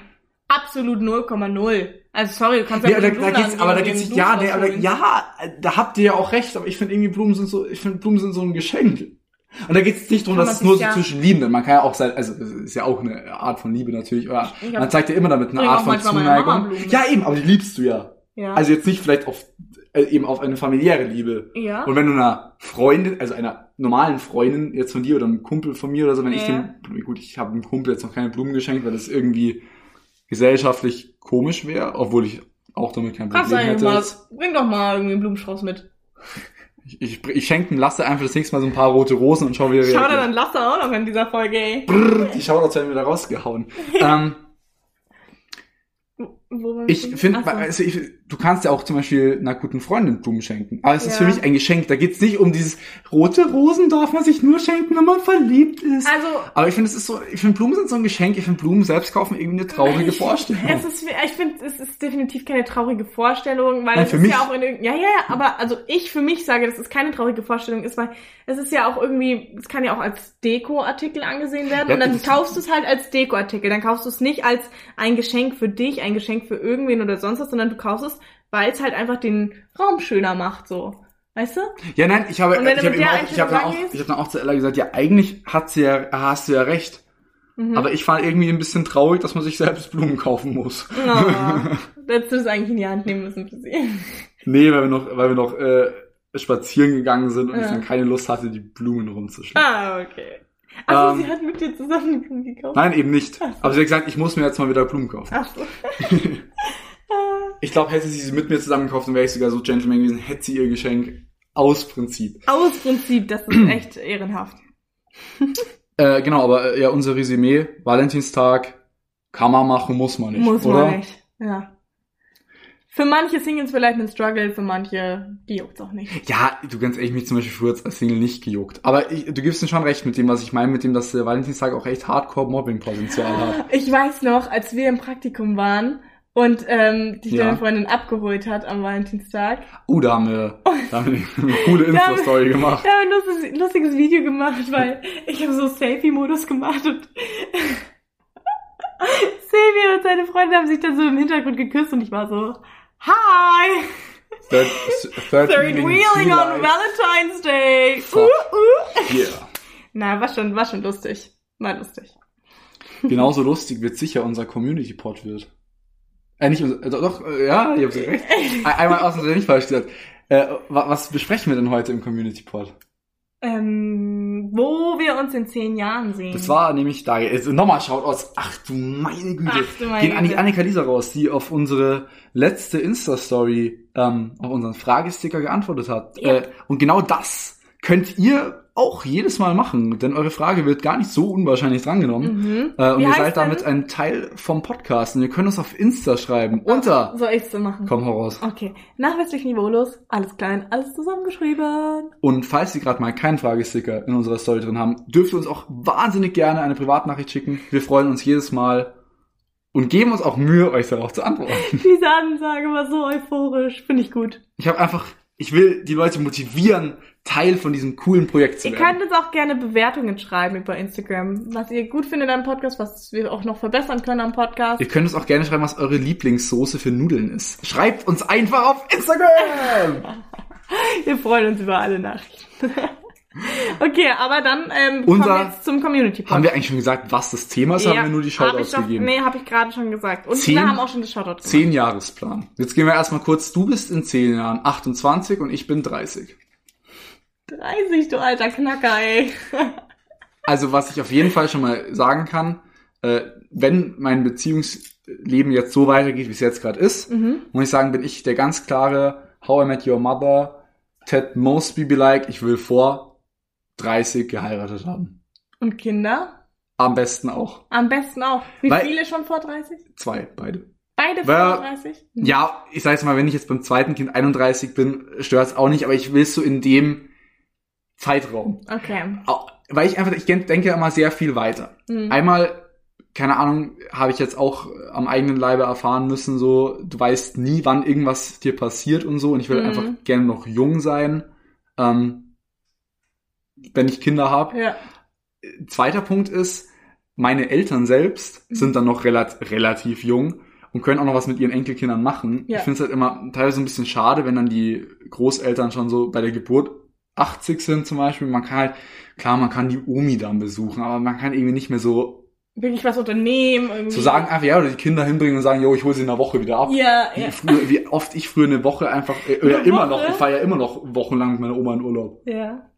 Speaker 1: absolut 0,0. Also sorry, du kannst
Speaker 2: Ja, da,
Speaker 1: gute
Speaker 2: da
Speaker 1: Blumen
Speaker 2: geht's, aber da geht's nicht, ja, nee, aber ja, da habt ihr ja auch recht, aber ich finde irgendwie Blumen sind so, ich finde Blumen sind so ein Geschenk. Und da geht's nicht darum, dass es nur
Speaker 1: sich
Speaker 2: so
Speaker 1: ja-
Speaker 2: zwischen Liebenden, man kann ja auch sein, also das ist ja auch eine Art von Liebe natürlich,
Speaker 1: hab-
Speaker 2: man zeigt ja immer damit eine Art von Zuneigung. Ja, eben, aber die liebst du ja.
Speaker 1: Ja.
Speaker 2: Also jetzt nicht vielleicht auf, äh, eben auf eine familiäre Liebe.
Speaker 1: ja.
Speaker 2: Und wenn du einer Freundin, also einer normalen Freundin jetzt von dir oder einem Kumpel von mir oder so, wenn ich
Speaker 1: Ja.
Speaker 2: dem, gut, ich habe einem Kumpel jetzt noch keine Blumen geschenkt, weil das irgendwie gesellschaftlich komisch wäre, obwohl ich auch damit kein
Speaker 1: Kannst
Speaker 2: Problem
Speaker 1: eigentlich
Speaker 2: hätte.
Speaker 1: mal, bring doch mal irgendwie einen Blumenstrauß mit.
Speaker 2: Ich, ich, ich schenke dem Lasse einfach das nächste Mal so ein paar rote Rosen und schau, wie er
Speaker 1: Schau dann Lasse auch noch in dieser Folge, ey.
Speaker 2: Brrr, die Shoutouts werden wieder rausgehauen. (laughs) ähm, ich finde, also ich, du kannst ja auch zum Beispiel einer guten Freundin Blumen schenken. Aber es ist
Speaker 1: Ja.
Speaker 2: für mich ein Geschenk. Da geht's nicht um dieses rote Rosen darf man sich nur schenken, wenn man verliebt ist.
Speaker 1: Also,
Speaker 2: Aber ich finde, es ist so, ich finde Blumen sind so ein Geschenk. Ich finde Blumen selbst kaufen irgendwie eine traurige
Speaker 1: ich, (laughs)
Speaker 2: Vorstellung.
Speaker 1: Es ist, ich finde, es ist definitiv keine traurige Vorstellung, weil
Speaker 2: Nein,
Speaker 1: es ist
Speaker 2: mich-
Speaker 1: ja auch in ja, ja, ja, aber also ich für mich sage, dass es keine traurige Vorstellung ist, weil es ist ja auch irgendwie, es kann ja auch als Dekoartikel angesehen werden
Speaker 2: Ja,
Speaker 1: und dann kaufst du es halt als Dekoartikel, dann kaufst du es nicht als ein Geschenk für dich, ein Geschenk für irgendwen oder sonst was, sondern du kaufst es, weil es halt einfach den Raum schöner macht, so. Weißt du?
Speaker 2: Ja, nein, ich habe, ich habe auch, ich habe dann auch, ich habe dann auch zu Ella gesagt, ja, eigentlich hat sie ja, hast du ja recht.
Speaker 1: Mhm.
Speaker 2: Aber ich fand irgendwie ein bisschen traurig, dass man sich selbst Blumen kaufen muss.
Speaker 1: Oh, (laughs) hättest du das eigentlich in die Hand nehmen müssen für sie.
Speaker 2: Nee, weil wir noch, weil wir noch äh, spazieren gegangen sind und ich
Speaker 1: Ja.
Speaker 2: dann keine Lust hatte, die Blumen rumzuschleppen.
Speaker 1: Ah, okay. Also
Speaker 2: Ähm,
Speaker 1: sie hat mit dir zusammen Blumen gekauft.
Speaker 2: Nein, eben nicht. Aber sie hat gesagt, ich muss mir jetzt mal wieder Blumen kaufen.
Speaker 1: Ach so. (laughs) Ah.
Speaker 2: Ich glaube, hätte sie sie mit mir zusammen gekauft, dann wäre ich sogar so Gentleman gewesen, hätte sie ihr Geschenk aus Prinzip.
Speaker 1: Aus Prinzip, das ist (clears throat) echt ehrenhaft.
Speaker 2: Äh, genau, aber äh, ja, unser Resümee, Valentinstag, kann man machen, muss man nicht,
Speaker 1: Muss
Speaker 2: oder?
Speaker 1: man nicht. Ja. Für manche Singles vielleicht ein Struggle, für manche, die juckt's auch nicht.
Speaker 2: Ja, du ganz ehrlich, mich zum Beispiel früher als Single nicht gejuckt. Aber ich, du gibst mir schon recht mit dem, was ich meine, mit dem, dass der Valentinstag auch echt Hardcore-Mobbing-Potenzial hat. (laughs)
Speaker 1: Ich weiß noch, als wir im Praktikum waren und ähm, dich
Speaker 2: Ja.
Speaker 1: deine Freundin abgeholt hat am Valentinstag,
Speaker 2: Oh, da haben wir, da haben wir eine coole (laughs) Insta-Story gemacht.
Speaker 1: da haben wir ein lustiges, lustiges Video gemacht, weil (laughs) ich habe so Selfie-Modus gemacht und Silvia und seine Freundin haben sich dann so im Hintergrund geküsst und ich war so, Hi!
Speaker 2: Third, third,
Speaker 1: Third
Speaker 2: wheeling,
Speaker 1: wheeling on. Valentine's Day! Uh,
Speaker 2: Fuck.
Speaker 1: uh.
Speaker 2: Yeah. (laughs)
Speaker 1: Na, war schon, war schon lustig. War lustig.
Speaker 2: Genauso lustig wird sicher unser Community-Pod wird. Äh, nicht unser, äh, doch, äh, ja, ich hab's recht. (laughs) Ein- Einmal ausnahmsweise nicht falsch gesagt. Äh, wa- was besprechen wir denn heute im Community-Pod?
Speaker 1: Ähm, wo wir uns in zehn Jahren sehen.
Speaker 2: Das war nämlich da, also nochmal Shoutouts. Ach du meine Güte.
Speaker 1: Ach du meine
Speaker 2: Gehen an die. Annika Lisa raus, die auf unsere letzte Insta-Story, ähm, auf unseren Fragesticker geantwortet hat.
Speaker 1: Ja.
Speaker 2: Äh, und genau das könnt ihr auch jedes Mal machen, denn eure Frage wird gar nicht so unwahrscheinlich drangenommen.
Speaker 1: Mhm.
Speaker 2: Äh, und
Speaker 1: Wie
Speaker 2: ihr seid damit
Speaker 1: denn-
Speaker 2: ein Teil vom Podcast und ihr könnt uns auf Insta schreiben. Unter.
Speaker 1: Soll ich's so machen?
Speaker 2: Komm heraus.
Speaker 1: Okay. Nachweislich niveaulos, alles klein, alles zusammengeschrieben.
Speaker 2: Und falls Sie gerade mal keinen Fragesticker in unserer Story drin haben, dürft ihr uns auch wahnsinnig gerne eine Privatnachricht schicken. Wir freuen uns jedes Mal und geben uns auch Mühe, euch darauf zu antworten.
Speaker 1: Diese Ansage war so euphorisch. Finde ich gut.
Speaker 2: Ich habe einfach, ich will die Leute motivieren, Teil von diesem coolen Projekt zu
Speaker 1: Ihr
Speaker 2: werden.
Speaker 1: könnt uns auch gerne Bewertungen schreiben über Instagram, was ihr gut findet am Podcast, was wir auch noch verbessern können am Podcast.
Speaker 2: Ihr könnt uns auch gerne schreiben, was eure Lieblingssoße für Nudeln ist. Schreibt uns einfach auf Instagram! (laughs)
Speaker 1: Wir freuen uns über alle Nachrichten. (laughs) okay, aber dann ähm,
Speaker 2: Unser-
Speaker 1: kommen wir jetzt zum Community
Speaker 2: haben wir eigentlich schon gesagt, was das Thema ist? haben wir nur die
Speaker 1: hab
Speaker 2: Shoutouts
Speaker 1: doch,
Speaker 2: gegeben?
Speaker 1: Nee, habe ich gerade schon gesagt. Und
Speaker 2: Zehn-
Speaker 1: wir haben auch schon das Shoutout gemacht.
Speaker 2: Zehn Jahresplan. Jetzt gehen wir erstmal kurz, du bist in zehn Jahren 28 und ich bin 30.
Speaker 1: 30, du alter Knacker, ey. (laughs)
Speaker 2: Also was ich auf jeden Fall schon mal sagen kann, äh, wenn mein Beziehungsleben jetzt so weitergeht, wie es jetzt gerade ist,
Speaker 1: Mhm.
Speaker 2: muss ich sagen, bin ich der ganz klare How I Met Your Mother, Ted Mosby be like, ich will vor 30 geheiratet haben.
Speaker 1: Und Kinder?
Speaker 2: Am besten auch.
Speaker 1: Am besten auch. Wie
Speaker 2: Weil-
Speaker 1: viele schon vor 30?
Speaker 2: Zwei, beide.
Speaker 1: Beide
Speaker 2: Weil-
Speaker 1: vor 30?
Speaker 2: Ja, ich sag jetzt mal, wenn ich jetzt beim zweiten Kind 31 bin, stört's auch nicht, aber ich will so in dem Zeitraum.
Speaker 1: Okay.
Speaker 2: Weil ich einfach, ich denk- denke immer sehr viel weiter.
Speaker 1: Mhm.
Speaker 2: Einmal, keine Ahnung, habe ich jetzt auch äh, am eigenen Leibe erfahren müssen, so, du weißt nie, wann irgendwas dir passiert und so, und ich will
Speaker 1: Mhm.
Speaker 2: einfach gerne noch jung sein, ähm, wenn ich Kinder habe.
Speaker 1: Ja.
Speaker 2: Zweiter Punkt ist, meine Eltern selbst
Speaker 1: Mhm.
Speaker 2: sind dann noch relat relativ jung und können auch noch was mit ihren Enkelkindern machen.
Speaker 1: Ja.
Speaker 2: Ich finde es halt immer teilweise ein bisschen schade, wenn dann die Großeltern schon so bei der Geburt 80 sind zum Beispiel. Man kann halt, klar, man kann die Omi dann besuchen, aber man kann irgendwie nicht mehr so,
Speaker 1: Wirklich was unternehmen. Irgendwie.
Speaker 2: so sagen einfach, ja, oder die Kinder hinbringen und sagen, jo, ich hole sie in einer Woche wieder ab.
Speaker 1: Ja,
Speaker 2: Wie,
Speaker 1: ja.
Speaker 2: früher, wie oft ich früher eine Woche einfach, äh, oder
Speaker 1: Eine
Speaker 2: immer
Speaker 1: Woche?
Speaker 2: noch, ich fahre ja immer noch wochenlang mit meiner Oma in Urlaub.
Speaker 1: Ja.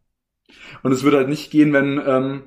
Speaker 2: Und es würde halt nicht gehen, wenn ähm,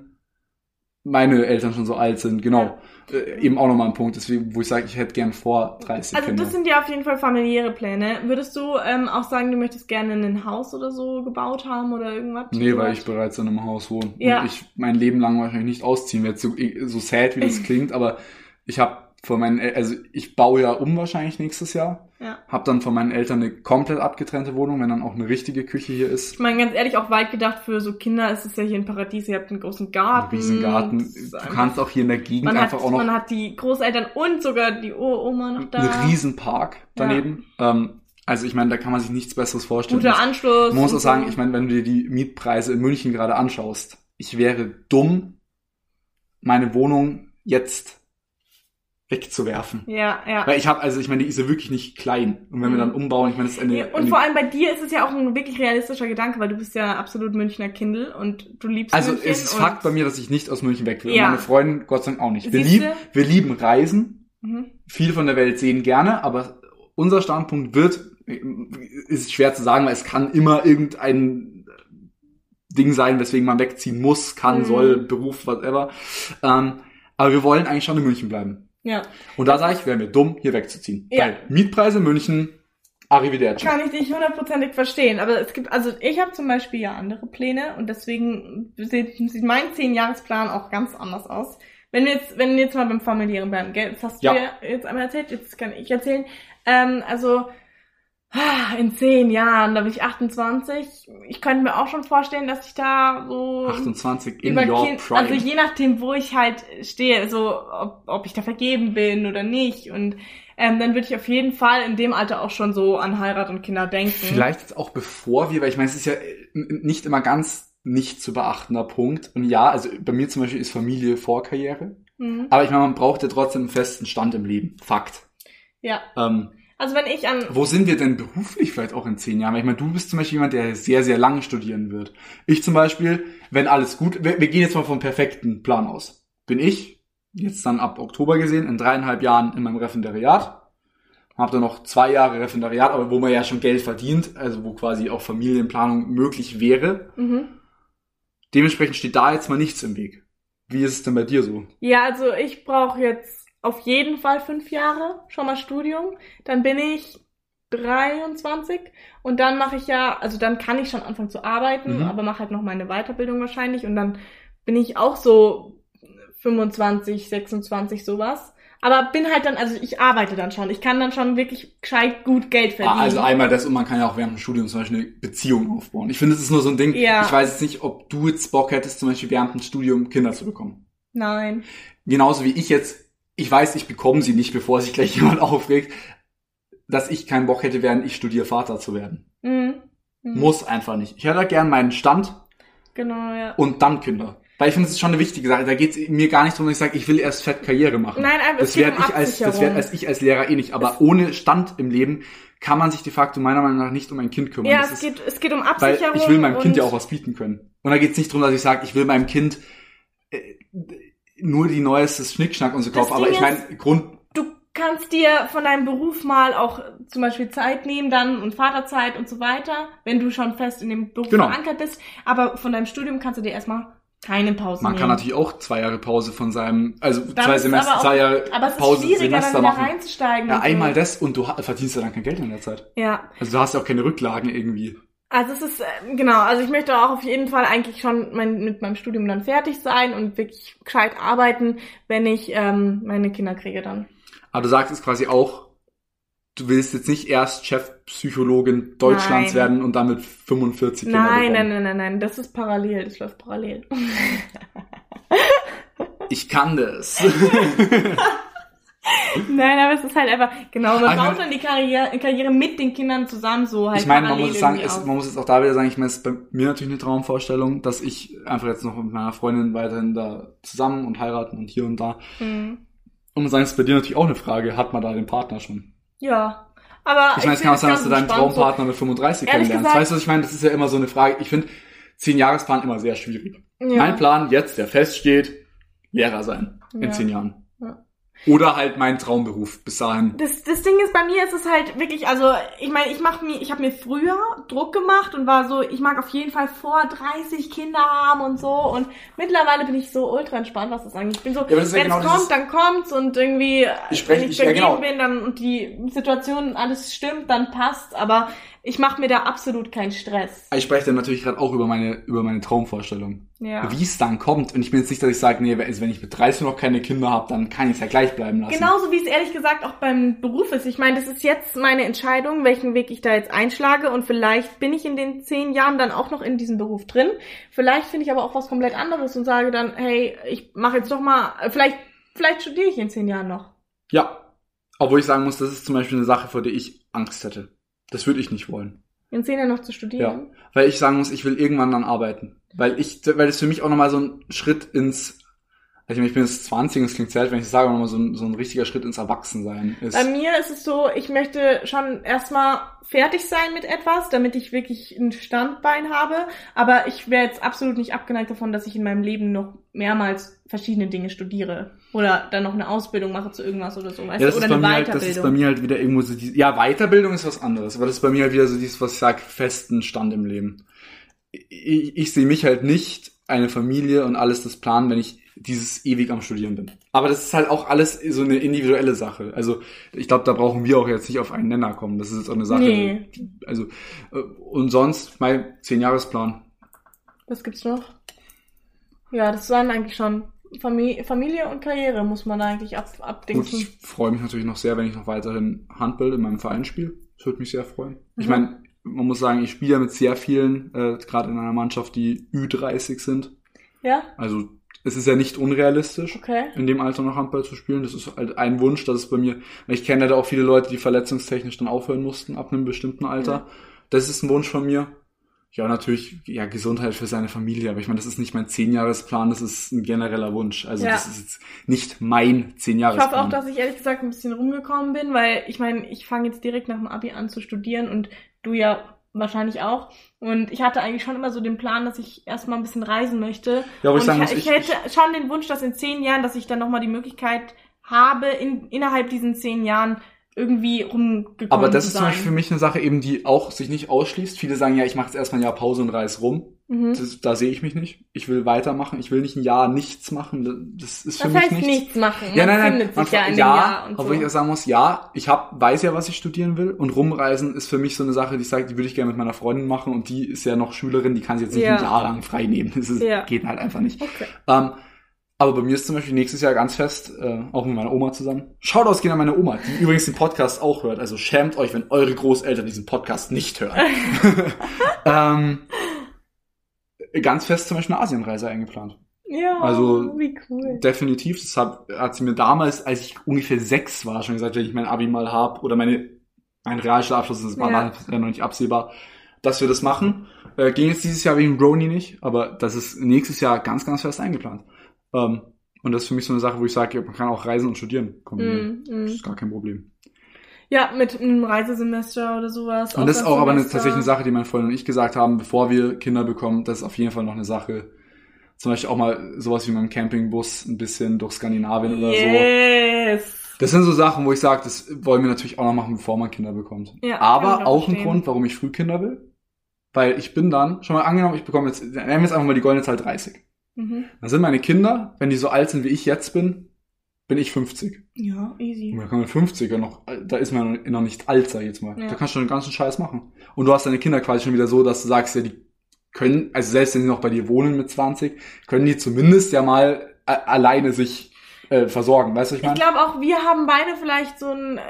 Speaker 2: meine Eltern schon so alt sind. Genau. Äh, eben auch nochmal ein Punkt, deswegen, wo ich sage, ich hätte gern vor 30
Speaker 1: Also
Speaker 2: Kinder.
Speaker 1: das sind ja auf jeden Fall familiäre Pläne. Würdest du ähm, auch sagen, du möchtest gerne ein Haus oder so gebaut haben oder irgendwas?
Speaker 2: nee, weil ich bereits in einem Haus wohne.
Speaker 1: Ja.
Speaker 2: Und ich mein Leben lang wahrscheinlich nicht ausziehen werde. So, so sad, wie das (clears throat) klingt, aber ich habe von meinen, also ich baue ja um wahrscheinlich nächstes Jahr.
Speaker 1: Ja.
Speaker 2: Hab dann von meinen Eltern eine komplett abgetrennte Wohnung, wenn dann auch eine richtige Küche hier ist.
Speaker 1: Ich meine, ganz ehrlich, auch weit gedacht für so Kinder ist es ja hier ein Paradies. Ihr habt einen großen Garten.
Speaker 2: Ein Riesengarten. Du
Speaker 1: einfach-
Speaker 2: kannst auch hier in der Gegend
Speaker 1: man hat,
Speaker 2: einfach auch noch
Speaker 1: man hat die Großeltern und sogar die Oma noch da.
Speaker 2: einen riesen Park daneben. Ähm, also ich meine, da kann man sich nichts Besseres vorstellen.
Speaker 1: Guter Anschluss.
Speaker 2: Man muss auch sagen, ich meine, wenn du dir die Mietpreise in München gerade anschaust, ich wäre dumm, meine Wohnung jetzt wegzuwerfen.
Speaker 1: Ja, ja.
Speaker 2: Weil ich habe, also ich meine, die ist ja wirklich nicht klein. Und wenn wir
Speaker 1: Mhm.
Speaker 2: dann umbauen, ich meine, das ist eine...
Speaker 1: Und
Speaker 2: eine
Speaker 1: vor allem bei dir ist es ja auch ein wirklich realistischer Gedanke, weil du bist ja absolut Münchner Kindel und du liebst
Speaker 2: also
Speaker 1: München.
Speaker 2: es ist Fakt bei mir, dass ich nicht aus München weg will.
Speaker 1: Ja.
Speaker 2: Und meine Freundin Gott sei Dank auch nicht. Wir lieben, wir lieben Reisen,
Speaker 1: Mhm.
Speaker 2: viel von der Welt sehen gerne, aber unser Standpunkt wird, ist schwer zu sagen, weil es kann immer irgendein Ding sein, weswegen man wegziehen muss, kann,
Speaker 1: Mhm.
Speaker 2: soll, Beruf, whatever. Ähm, aber wir wollen eigentlich schon in München bleiben.
Speaker 1: Ja.
Speaker 2: Und da sage ich, wäre mir dumm, hier wegzuziehen.
Speaker 1: Ja.
Speaker 2: Weil Mietpreise München, Arrivederci.
Speaker 1: Kann ich dich hundertprozentig verstehen. Aber es gibt, also ich habe zum Beispiel ja andere Pläne und deswegen sieht, sieht mein Zehn-Jahresplan auch ganz anders aus. Wenn wir jetzt, wenn wir jetzt mal beim familiären bleiben, gell? Das hast du ja jetzt einmal erzählt, jetzt kann ich erzählen. Ähm, also in zehn Jahren, da bin ich 28. Ich könnte mir auch schon vorstellen, dass ich da so
Speaker 2: 28 in your
Speaker 1: kind,
Speaker 2: prime.
Speaker 1: also je nachdem, wo ich halt stehe, so ob, ob ich da vergeben bin oder nicht. Und ähm, dann würde ich auf jeden Fall in dem Alter auch schon so an Heirat und Kinder denken.
Speaker 2: Vielleicht jetzt auch bevor wir, weil ich meine, es ist ja äh, nicht immer ganz nicht zu beachtender Punkt. Und ja, also bei mir zum Beispiel ist Familie vor Karriere.
Speaker 1: Mhm.
Speaker 2: Aber ich meine, man braucht ja trotzdem einen festen Stand im Leben. Fakt.
Speaker 1: Ja,
Speaker 2: Ähm,
Speaker 1: also wenn ich an
Speaker 2: wo sind wir denn beruflich vielleicht auch in zehn Jahren? Weil ich meine, du bist zum Beispiel jemand, der sehr, sehr lange studieren wird. Ich zum Beispiel, wenn alles gut, wir, wir gehen jetzt mal vom perfekten Plan aus. Bin ich, jetzt dann ab Oktober gesehen, in dreieinhalb Jahren in meinem Referendariat. Hab dann noch zwei Jahre Referendariat, aber wo man ja schon Geld verdient, also wo quasi auch Familienplanung möglich wäre.
Speaker 1: mhm.
Speaker 2: Dementsprechend steht da jetzt mal nichts im Weg. Wie ist es denn bei dir so?
Speaker 1: Ja, also ich brauche jetzt auf jeden Fall fünf Jahre schon mal Studium. Dann bin ich 23 und dann mache ich ja, also dann kann ich schon anfangen zu arbeiten,
Speaker 2: Mhm.
Speaker 1: aber mache halt noch meine Weiterbildung wahrscheinlich und dann bin ich auch so 25, 26 sowas. Aber bin halt dann, also ich arbeite dann schon. Ich kann dann schon wirklich gescheit gut Geld verdienen.
Speaker 2: Ah, Also einmal das und man kann ja auch während dem Studium zum Beispiel eine Beziehung aufbauen. Ich finde, es ist nur so ein Ding.
Speaker 1: Ja.
Speaker 2: Ich weiß jetzt nicht, ob du jetzt Bock hättest, zum Beispiel während dem Studium Kinder zu bekommen.
Speaker 1: Nein.
Speaker 2: Genauso wie ich jetzt, ich weiß, ich bekomme sie nicht, bevor sich gleich (laughs) jemand aufregt, dass ich keinen Bock hätte, während ich studiere, Vater zu werden.
Speaker 1: Mhm. Mhm.
Speaker 2: Muss einfach nicht. Ich hätte gern meinen Stand
Speaker 1: Genau, ja.
Speaker 2: und dann Kinder. Weil ich finde, das ist schon eine wichtige Sache. Da geht es mir gar nicht darum, dass ich sage, ich will erst fett Karriere machen.
Speaker 1: Nein, aber es
Speaker 2: das werde
Speaker 1: um
Speaker 2: ich als das werde als ich als Lehrer eh nicht. Aber ohne Stand im Leben kann man sich de facto meiner Meinung nach nicht um ein Kind kümmern.
Speaker 1: Ja,
Speaker 2: Das
Speaker 1: es
Speaker 2: ist,
Speaker 1: geht, es geht um
Speaker 2: weil
Speaker 1: Absicherung.
Speaker 2: ich will meinem Kind ja auch was bieten können. Und da geht es nicht darum, dass ich sage, ich will meinem Kind äh, nur die neueste Schnickschnack und so kaufen. Aber ich meine, Grund,
Speaker 1: du kannst dir von deinem Beruf mal auch zum Beispiel Zeit nehmen dann und Vaterzeit und so weiter, wenn du schon fest in dem Beruf
Speaker 2: Genau.
Speaker 1: verankert bist. Aber von deinem Studium kannst du dir erstmal keine Pause
Speaker 2: man
Speaker 1: nehmen.
Speaker 2: kann natürlich auch zwei Jahre Pause von seinem, also
Speaker 1: Dann
Speaker 2: zwei Semester,
Speaker 1: auch-
Speaker 2: zwei Jahre
Speaker 1: aber es ist
Speaker 2: Pause
Speaker 1: schwieriger,
Speaker 2: Semester
Speaker 1: dann wieder
Speaker 2: machen.
Speaker 1: reinzusteigen.
Speaker 2: Ja,
Speaker 1: und so.
Speaker 2: einmal das und du verdienst ja dann kein Geld in der Zeit.
Speaker 1: Ja,
Speaker 2: Also du hast ja auch keine Rücklagen irgendwie.
Speaker 1: Also es ist, äh, genau, also ich möchte auch auf jeden Fall eigentlich schon mein, mit meinem Studium dann fertig sein und wirklich gescheit arbeiten, wenn ich ähm, meine Kinder kriege dann.
Speaker 2: Aber du sagst es quasi auch, du willst jetzt nicht erst Chefpsychologin Deutschlands
Speaker 1: Nein.
Speaker 2: werden und damit 45 Kinder
Speaker 1: Nein, nein, nein, nein, nein, das ist parallel, das läuft parallel.
Speaker 2: Ich kann das. (laughs) (laughs)
Speaker 1: Nein, aber es ist halt einfach, genau, man baut
Speaker 2: meine-
Speaker 1: dann die Karriere, Karriere mit den Kindern zusammen so halt
Speaker 2: ich meine, man muss es sagen,
Speaker 1: auf.
Speaker 2: man muss jetzt auch da wieder sagen, ich meine, es ist bei mir natürlich eine Traumvorstellung, dass ich einfach jetzt noch mit meiner Freundin weiterhin da zusammen und heiraten und hier und da.
Speaker 1: Mhm.
Speaker 2: Und man sagen, es ist bei dir natürlich auch eine Frage, hat man da den Partner schon?
Speaker 1: Ja, aber
Speaker 2: Ich meine, es kann auch sein, dass du deinen Traumpartner mit 35
Speaker 1: Ehrlich
Speaker 2: kennenlernst.
Speaker 1: gesagt-
Speaker 2: weißt du, was ich meine? Das ist ja immer so eine Frage. Ich finde, zehn Jahresplan immer sehr schwierig.
Speaker 1: So. Ja.
Speaker 2: Mein Plan jetzt, der feststeht, Lehrer sein in
Speaker 1: Ja.
Speaker 2: zehn Jahren.
Speaker 1: Ja.
Speaker 2: Oder halt mein Traumberuf bis dahin.
Speaker 1: Das, das Ding ist, bei mir ist es halt wirklich, also ich meine, ich mach mir, ich habe mir früher Druck gemacht und war so, ich mag auf jeden Fall vor 30 Kinder haben und so und mittlerweile bin ich so ultra entspannt, was das angeht. Ich bin so,
Speaker 2: ja
Speaker 1: wenn
Speaker 2: genau
Speaker 1: es kommt,
Speaker 2: dieses-
Speaker 1: dann kommt's und irgendwie,
Speaker 2: Ich spreche-
Speaker 1: wenn ich
Speaker 2: ich- ja,
Speaker 1: vergeben
Speaker 2: genau.
Speaker 1: bin dann und die Situation alles stimmt, dann passt, aber ich mache mir da absolut keinen Stress.
Speaker 2: Ich spreche dann natürlich gerade auch über meine, über meine Traumvorstellung.
Speaker 1: Ja.
Speaker 2: Wie es dann kommt. Und ich bin jetzt nicht, dass ich sage, nee, wenn ich mit 30 noch keine Kinder habe, dann kann ich es ja gleich bleiben lassen.
Speaker 1: Genauso wie es ehrlich gesagt auch beim Beruf ist. Ich meine, das ist jetzt meine Entscheidung, welchen Weg ich da jetzt einschlage und vielleicht bin ich in den zehn Jahren dann auch noch in diesem Beruf drin. Vielleicht finde ich aber auch was komplett anderes und sage dann, hey, ich mache jetzt doch mal, vielleicht, vielleicht studiere ich in zehn Jahren noch.
Speaker 2: Ja. Obwohl ich sagen muss, das ist zum Beispiel eine Sache, vor der ich Angst hätte. Das würde ich nicht wollen.
Speaker 1: In zehn Jahren noch zu studieren.
Speaker 2: Weil ich sagen muss, ich will irgendwann dann arbeiten. Weil ich, weil das für mich auch nochmal so ein Schritt ins, ich, meine, ich bin jetzt 20 und es klingt selten, wenn ich das sage, aber nochmal so ein, so ein richtiger Schritt ins Erwachsensein ist.
Speaker 1: Bei mir ist es so, ich möchte schon erstmal fertig sein mit etwas, damit ich wirklich ein Standbein habe. Aber ich wäre jetzt absolut nicht abgeneigt davon, dass ich in meinem Leben noch mehrmals verschiedene Dinge studiere. Oder dann noch eine Ausbildung mache zu irgendwas oder so. Weißt
Speaker 2: ja, das?
Speaker 1: Oder
Speaker 2: ist, bei
Speaker 1: eine
Speaker 2: mir halt,
Speaker 1: Weiterbildung.
Speaker 2: das ist bei mir halt wieder irgendwo so die, ja, Weiterbildung ist was anderes, aber das ist bei mir halt wieder so dieses, was ich sag, festen Stand im Leben. Ich, ich sehe mich halt nicht eine Familie und alles das planen, wenn ich dieses ewig am Studieren bin. Aber das ist halt auch alles so eine individuelle Sache. Also ich glaube, da brauchen wir auch jetzt nicht auf einen Nenner kommen. Das ist jetzt auch eine Sache.
Speaker 1: Nee.
Speaker 2: Also äh, und sonst mein zehn Jahresplan.
Speaker 1: Was gibt's noch? Ja, das waren eigentlich schon Familie, Familie und Karriere muss man eigentlich ab,
Speaker 2: Gut,
Speaker 1: abdingsen.
Speaker 2: ich freue mich natürlich noch sehr, wenn ich noch weiterhin Handball in meinem Verein spiele. Das würde mich sehr freuen. Ich
Speaker 1: Mhm.
Speaker 2: meine, man muss sagen, ich spiele ja mit sehr vielen, äh, gerade in einer Mannschaft, die Ü30 sind.
Speaker 1: Ja,
Speaker 2: Also es ist ja nicht unrealistisch,
Speaker 1: okay.
Speaker 2: in dem Alter noch Handball zu spielen. Das ist halt ein Wunsch, dass es bei mir, weil ich kenne leider auch viele Leute, die verletzungstechnisch dann aufhören mussten ab einem bestimmten Alter.
Speaker 1: Ja.
Speaker 2: Das ist ein Wunsch von mir. Ja, natürlich, ja, Gesundheit für seine Familie, aber ich meine, das ist nicht mein Zehnjahresplan, das ist ein genereller Wunsch. Also
Speaker 1: Ja.
Speaker 2: das ist jetzt nicht mein
Speaker 1: Ich hoffe
Speaker 2: Zehnjahresplan.
Speaker 1: auch, dass ich ehrlich gesagt ein bisschen rumgekommen bin, weil ich meine, ich fange jetzt direkt nach dem Abi an zu studieren und du ja wahrscheinlich auch. Und ich hatte eigentlich schon immer so den Plan, dass ich erstmal ein bisschen reisen möchte.
Speaker 2: Ja, aber ich sagen
Speaker 1: ich, ich
Speaker 2: ich-
Speaker 1: hätte schon den Wunsch, dass in zehn Jahren, dass ich dann nochmal die Möglichkeit habe, in, innerhalb diesen zehn Jahren irgendwie rumgekommen
Speaker 2: Aber das ist zum. Beispiel für mich eine Sache eben, die auch sich nicht ausschließt. Viele sagen ja, ich mache jetzt erstmal ein Jahr Pause und reise rum.
Speaker 1: Mhm.
Speaker 2: Das, da sehe ich mich nicht. Ich will weitermachen. Ich will nicht ein Jahr nichts machen. Das ist für
Speaker 1: Das
Speaker 2: mich
Speaker 1: heißt
Speaker 2: nichts.
Speaker 1: nichts machen.
Speaker 2: Ja, nein, nein.
Speaker 1: findet
Speaker 2: Man,
Speaker 1: sich ja
Speaker 2: ja,
Speaker 1: Jahr und
Speaker 2: obwohl
Speaker 1: so.
Speaker 2: ich auch sagen muss, ja, ich hab, weiß ja, was ich studieren will. Und rumreisen ist für mich so eine Sache, die ich sage, die würde ich gerne mit meiner Freundin machen. Und die ist ja noch Schülerin, die kann sich jetzt nicht
Speaker 1: Ja.
Speaker 2: ein Jahr lang frei nehmen. Das ist,
Speaker 1: Ja.
Speaker 2: geht halt einfach nicht.
Speaker 1: Okay.
Speaker 2: Ähm, aber bei mir ist zum Beispiel nächstes Jahr ganz fest, äh, auch mit meiner Oma zusammen. Schaut aus gehen an meine Oma, die übrigens den Podcast auch hört. Also schämt euch, wenn eure Großeltern diesen Podcast nicht hören. (laughs) (laughs) ähm, ganz fest zum Beispiel eine Asienreise eingeplant.
Speaker 1: Ja,
Speaker 2: Also,
Speaker 1: wie cool.
Speaker 2: Definitiv. Das hat, hat sie mir damals, als ich ungefähr sechs war, schon gesagt, wenn ich mein Abi mal hab oder meine, mein Realschulabschluss, das war
Speaker 1: Ja.
Speaker 2: ja. noch nicht absehbar, dass wir das machen. Äh, ging jetzt dieses Jahr wegen Brony nicht, aber das ist nächstes Jahr ganz, ganz fest eingeplant. Ähm, und das ist für mich so eine Sache, wo ich sage, man kann auch reisen und studieren kombinieren.
Speaker 1: Mm, mm.
Speaker 2: Das ist gar kein Problem.
Speaker 1: Ja, mit einem Reisesemester oder sowas.
Speaker 2: Und das ist auch aber eine, tatsächlich eine Sache, die mein Freund und ich gesagt haben, bevor wir Kinder bekommen, das ist auf jeden Fall noch eine Sache. Zum Beispiel auch mal sowas wie mit dem Campingbus ein bisschen durch Skandinavien oder so.
Speaker 1: Yes.
Speaker 2: Das sind so Sachen, wo ich sage, das wollen wir natürlich auch noch machen, bevor man Kinder bekommt.
Speaker 1: Ja,
Speaker 2: Aber auch ein. Grund, warum ich früh Kinder will. Weil ich bin dann, schon mal angenommen, ich bekomme jetzt, nehmen wir jetzt einfach mal die goldene Zahl 30.
Speaker 1: Mhm.
Speaker 2: Dann sind meine Kinder, wenn die so alt sind wie ich jetzt bin, bin ich 50.
Speaker 1: Ja, easy.
Speaker 2: Und dann kann man 50 ja noch, da ist man noch nicht alt, sag ich jetzt mal.
Speaker 1: Ja.
Speaker 2: Da kannst du den ganzen Scheiß machen. Und du hast deine Kinder quasi schon wieder so, dass du sagst, ja, die können, also selbst wenn sie noch bei dir wohnen mit 20, können die zumindest ja mal a- alleine sich äh, versorgen. Weißt du, ich
Speaker 1: Ich
Speaker 2: meine?
Speaker 1: glaube auch, wir haben beide vielleicht so ein, äh,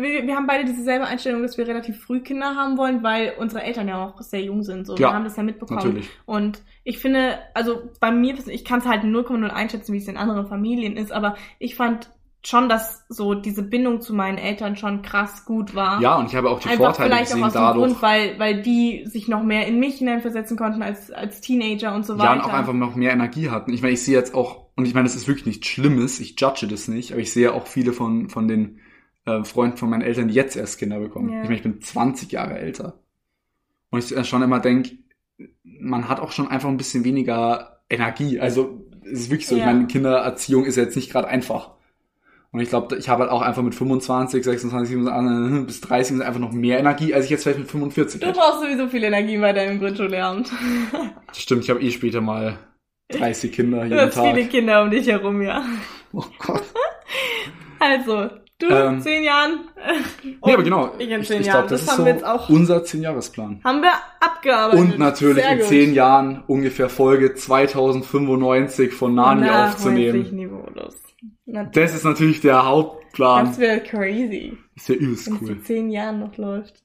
Speaker 1: wir, wir haben beide dieselbe Einstellung, dass wir relativ früh Kinder haben wollen, weil unsere Eltern ja auch sehr jung sind. So,
Speaker 2: Ja,
Speaker 1: wir haben das ja mitbekommen.
Speaker 2: Natürlich.
Speaker 1: Und ich finde, also bei mir, ich kann es halt 0,0 einschätzen, wie es in anderen Familien ist, aber ich fand schon, dass so diese Bindung zu meinen Eltern schon krass gut war.
Speaker 2: Ja, und ich habe auch die
Speaker 1: Einfach
Speaker 2: Vorteile
Speaker 1: vielleicht
Speaker 2: gesehen
Speaker 1: auch aus dem
Speaker 2: dadurch.
Speaker 1: Grund, weil, weil die sich noch mehr in mich hineinversetzen konnten als, als Teenager und so weiter.
Speaker 2: ja, und auch einfach noch mehr Energie hatten. Ich meine, ich sehe jetzt auch, und ich meine, das ist wirklich nichts Schlimmes, ich judge das nicht, aber ich sehe auch viele von, von den äh, Freunden von meinen Eltern, die jetzt erst Kinder bekommen.
Speaker 1: Ja.
Speaker 2: Ich meine, ich bin 20 Jahre älter. Und ich äh, schon immer denke, man hat auch schon einfach ein bisschen weniger Energie. Also, es ist wirklich so,
Speaker 1: Ja.
Speaker 2: ich meine, Kindererziehung ist jetzt nicht gerade einfach. Und ich glaube, ich habe halt auch einfach mit 25, 26, 27 bis 30 einfach noch mehr Energie, als ich jetzt vielleicht mit 45
Speaker 1: Du
Speaker 2: hätte.
Speaker 1: brauchst sowieso viel Energie bei deinem Grundschullehramt. (laughs)
Speaker 2: Das stimmt, ich habe eh später mal 30 Kinder jeden
Speaker 1: Du hast
Speaker 2: Tag.
Speaker 1: viele Kinder um dich herum, ja.
Speaker 2: Oh Gott. (laughs)
Speaker 1: Also, du,
Speaker 2: Ähm,
Speaker 1: zehn Jahren.
Speaker 2: Nee, aber genau.
Speaker 1: Ich in
Speaker 2: Ich,
Speaker 1: zehn
Speaker 2: ich
Speaker 1: Jahren.
Speaker 2: glaube, das,
Speaker 1: das
Speaker 2: ist
Speaker 1: haben
Speaker 2: so
Speaker 1: wir jetzt auch,
Speaker 2: unser 10-Jahres-Plan.
Speaker 1: haben wir abgearbeitet.
Speaker 2: Und natürlich
Speaker 1: Sehr
Speaker 2: in
Speaker 1: gut.
Speaker 2: 10 Jahren ungefähr Folge 2095 von Nani
Speaker 1: Nachweislich
Speaker 2: aufzunehmen.
Speaker 1: niveaulos. Na,
Speaker 2: Das ist natürlich der Hauptplan.
Speaker 1: das wäre crazy,
Speaker 2: Das ist ja übelst
Speaker 1: wenn es
Speaker 2: cool.
Speaker 1: in zehn Jahren noch läuft.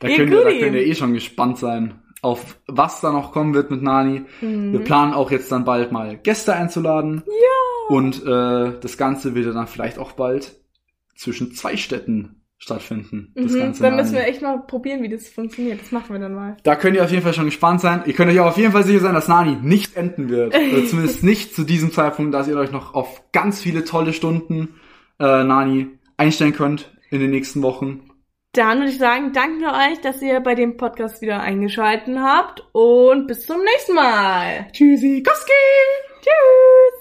Speaker 2: Da
Speaker 1: Ja,
Speaker 2: könnt, ihr, da könnt ihr eh schon gespannt sein, auf was da noch kommen wird mit Nani.
Speaker 1: Mhm.
Speaker 2: Wir planen auch jetzt dann bald mal Gäste einzuladen. Ja. Und äh, das Ganze wird dann vielleicht auch bald zwischen zwei Städten stattfinden. Das
Speaker 1: Mhm.
Speaker 2: Ganze
Speaker 1: Dann müssen wir echt mal probieren, wie das funktioniert. Das machen wir dann mal.
Speaker 2: Da könnt ihr auf jeden Fall schon gespannt sein. Ihr könnt euch auch auf jeden Fall sicher sein, dass Nani nicht enden wird. (laughs) Oder zumindest nicht zu diesem Zeitpunkt, dass ihr euch noch auf ganz viele tolle Stunden äh, Nani einstellen könnt in den nächsten Wochen.
Speaker 1: Dann würde ich sagen, danken wir euch, dass ihr bei dem Podcast wieder eingeschalten habt und bis zum nächsten Mal.
Speaker 2: Tschüssi, Koski!
Speaker 1: Tschüss.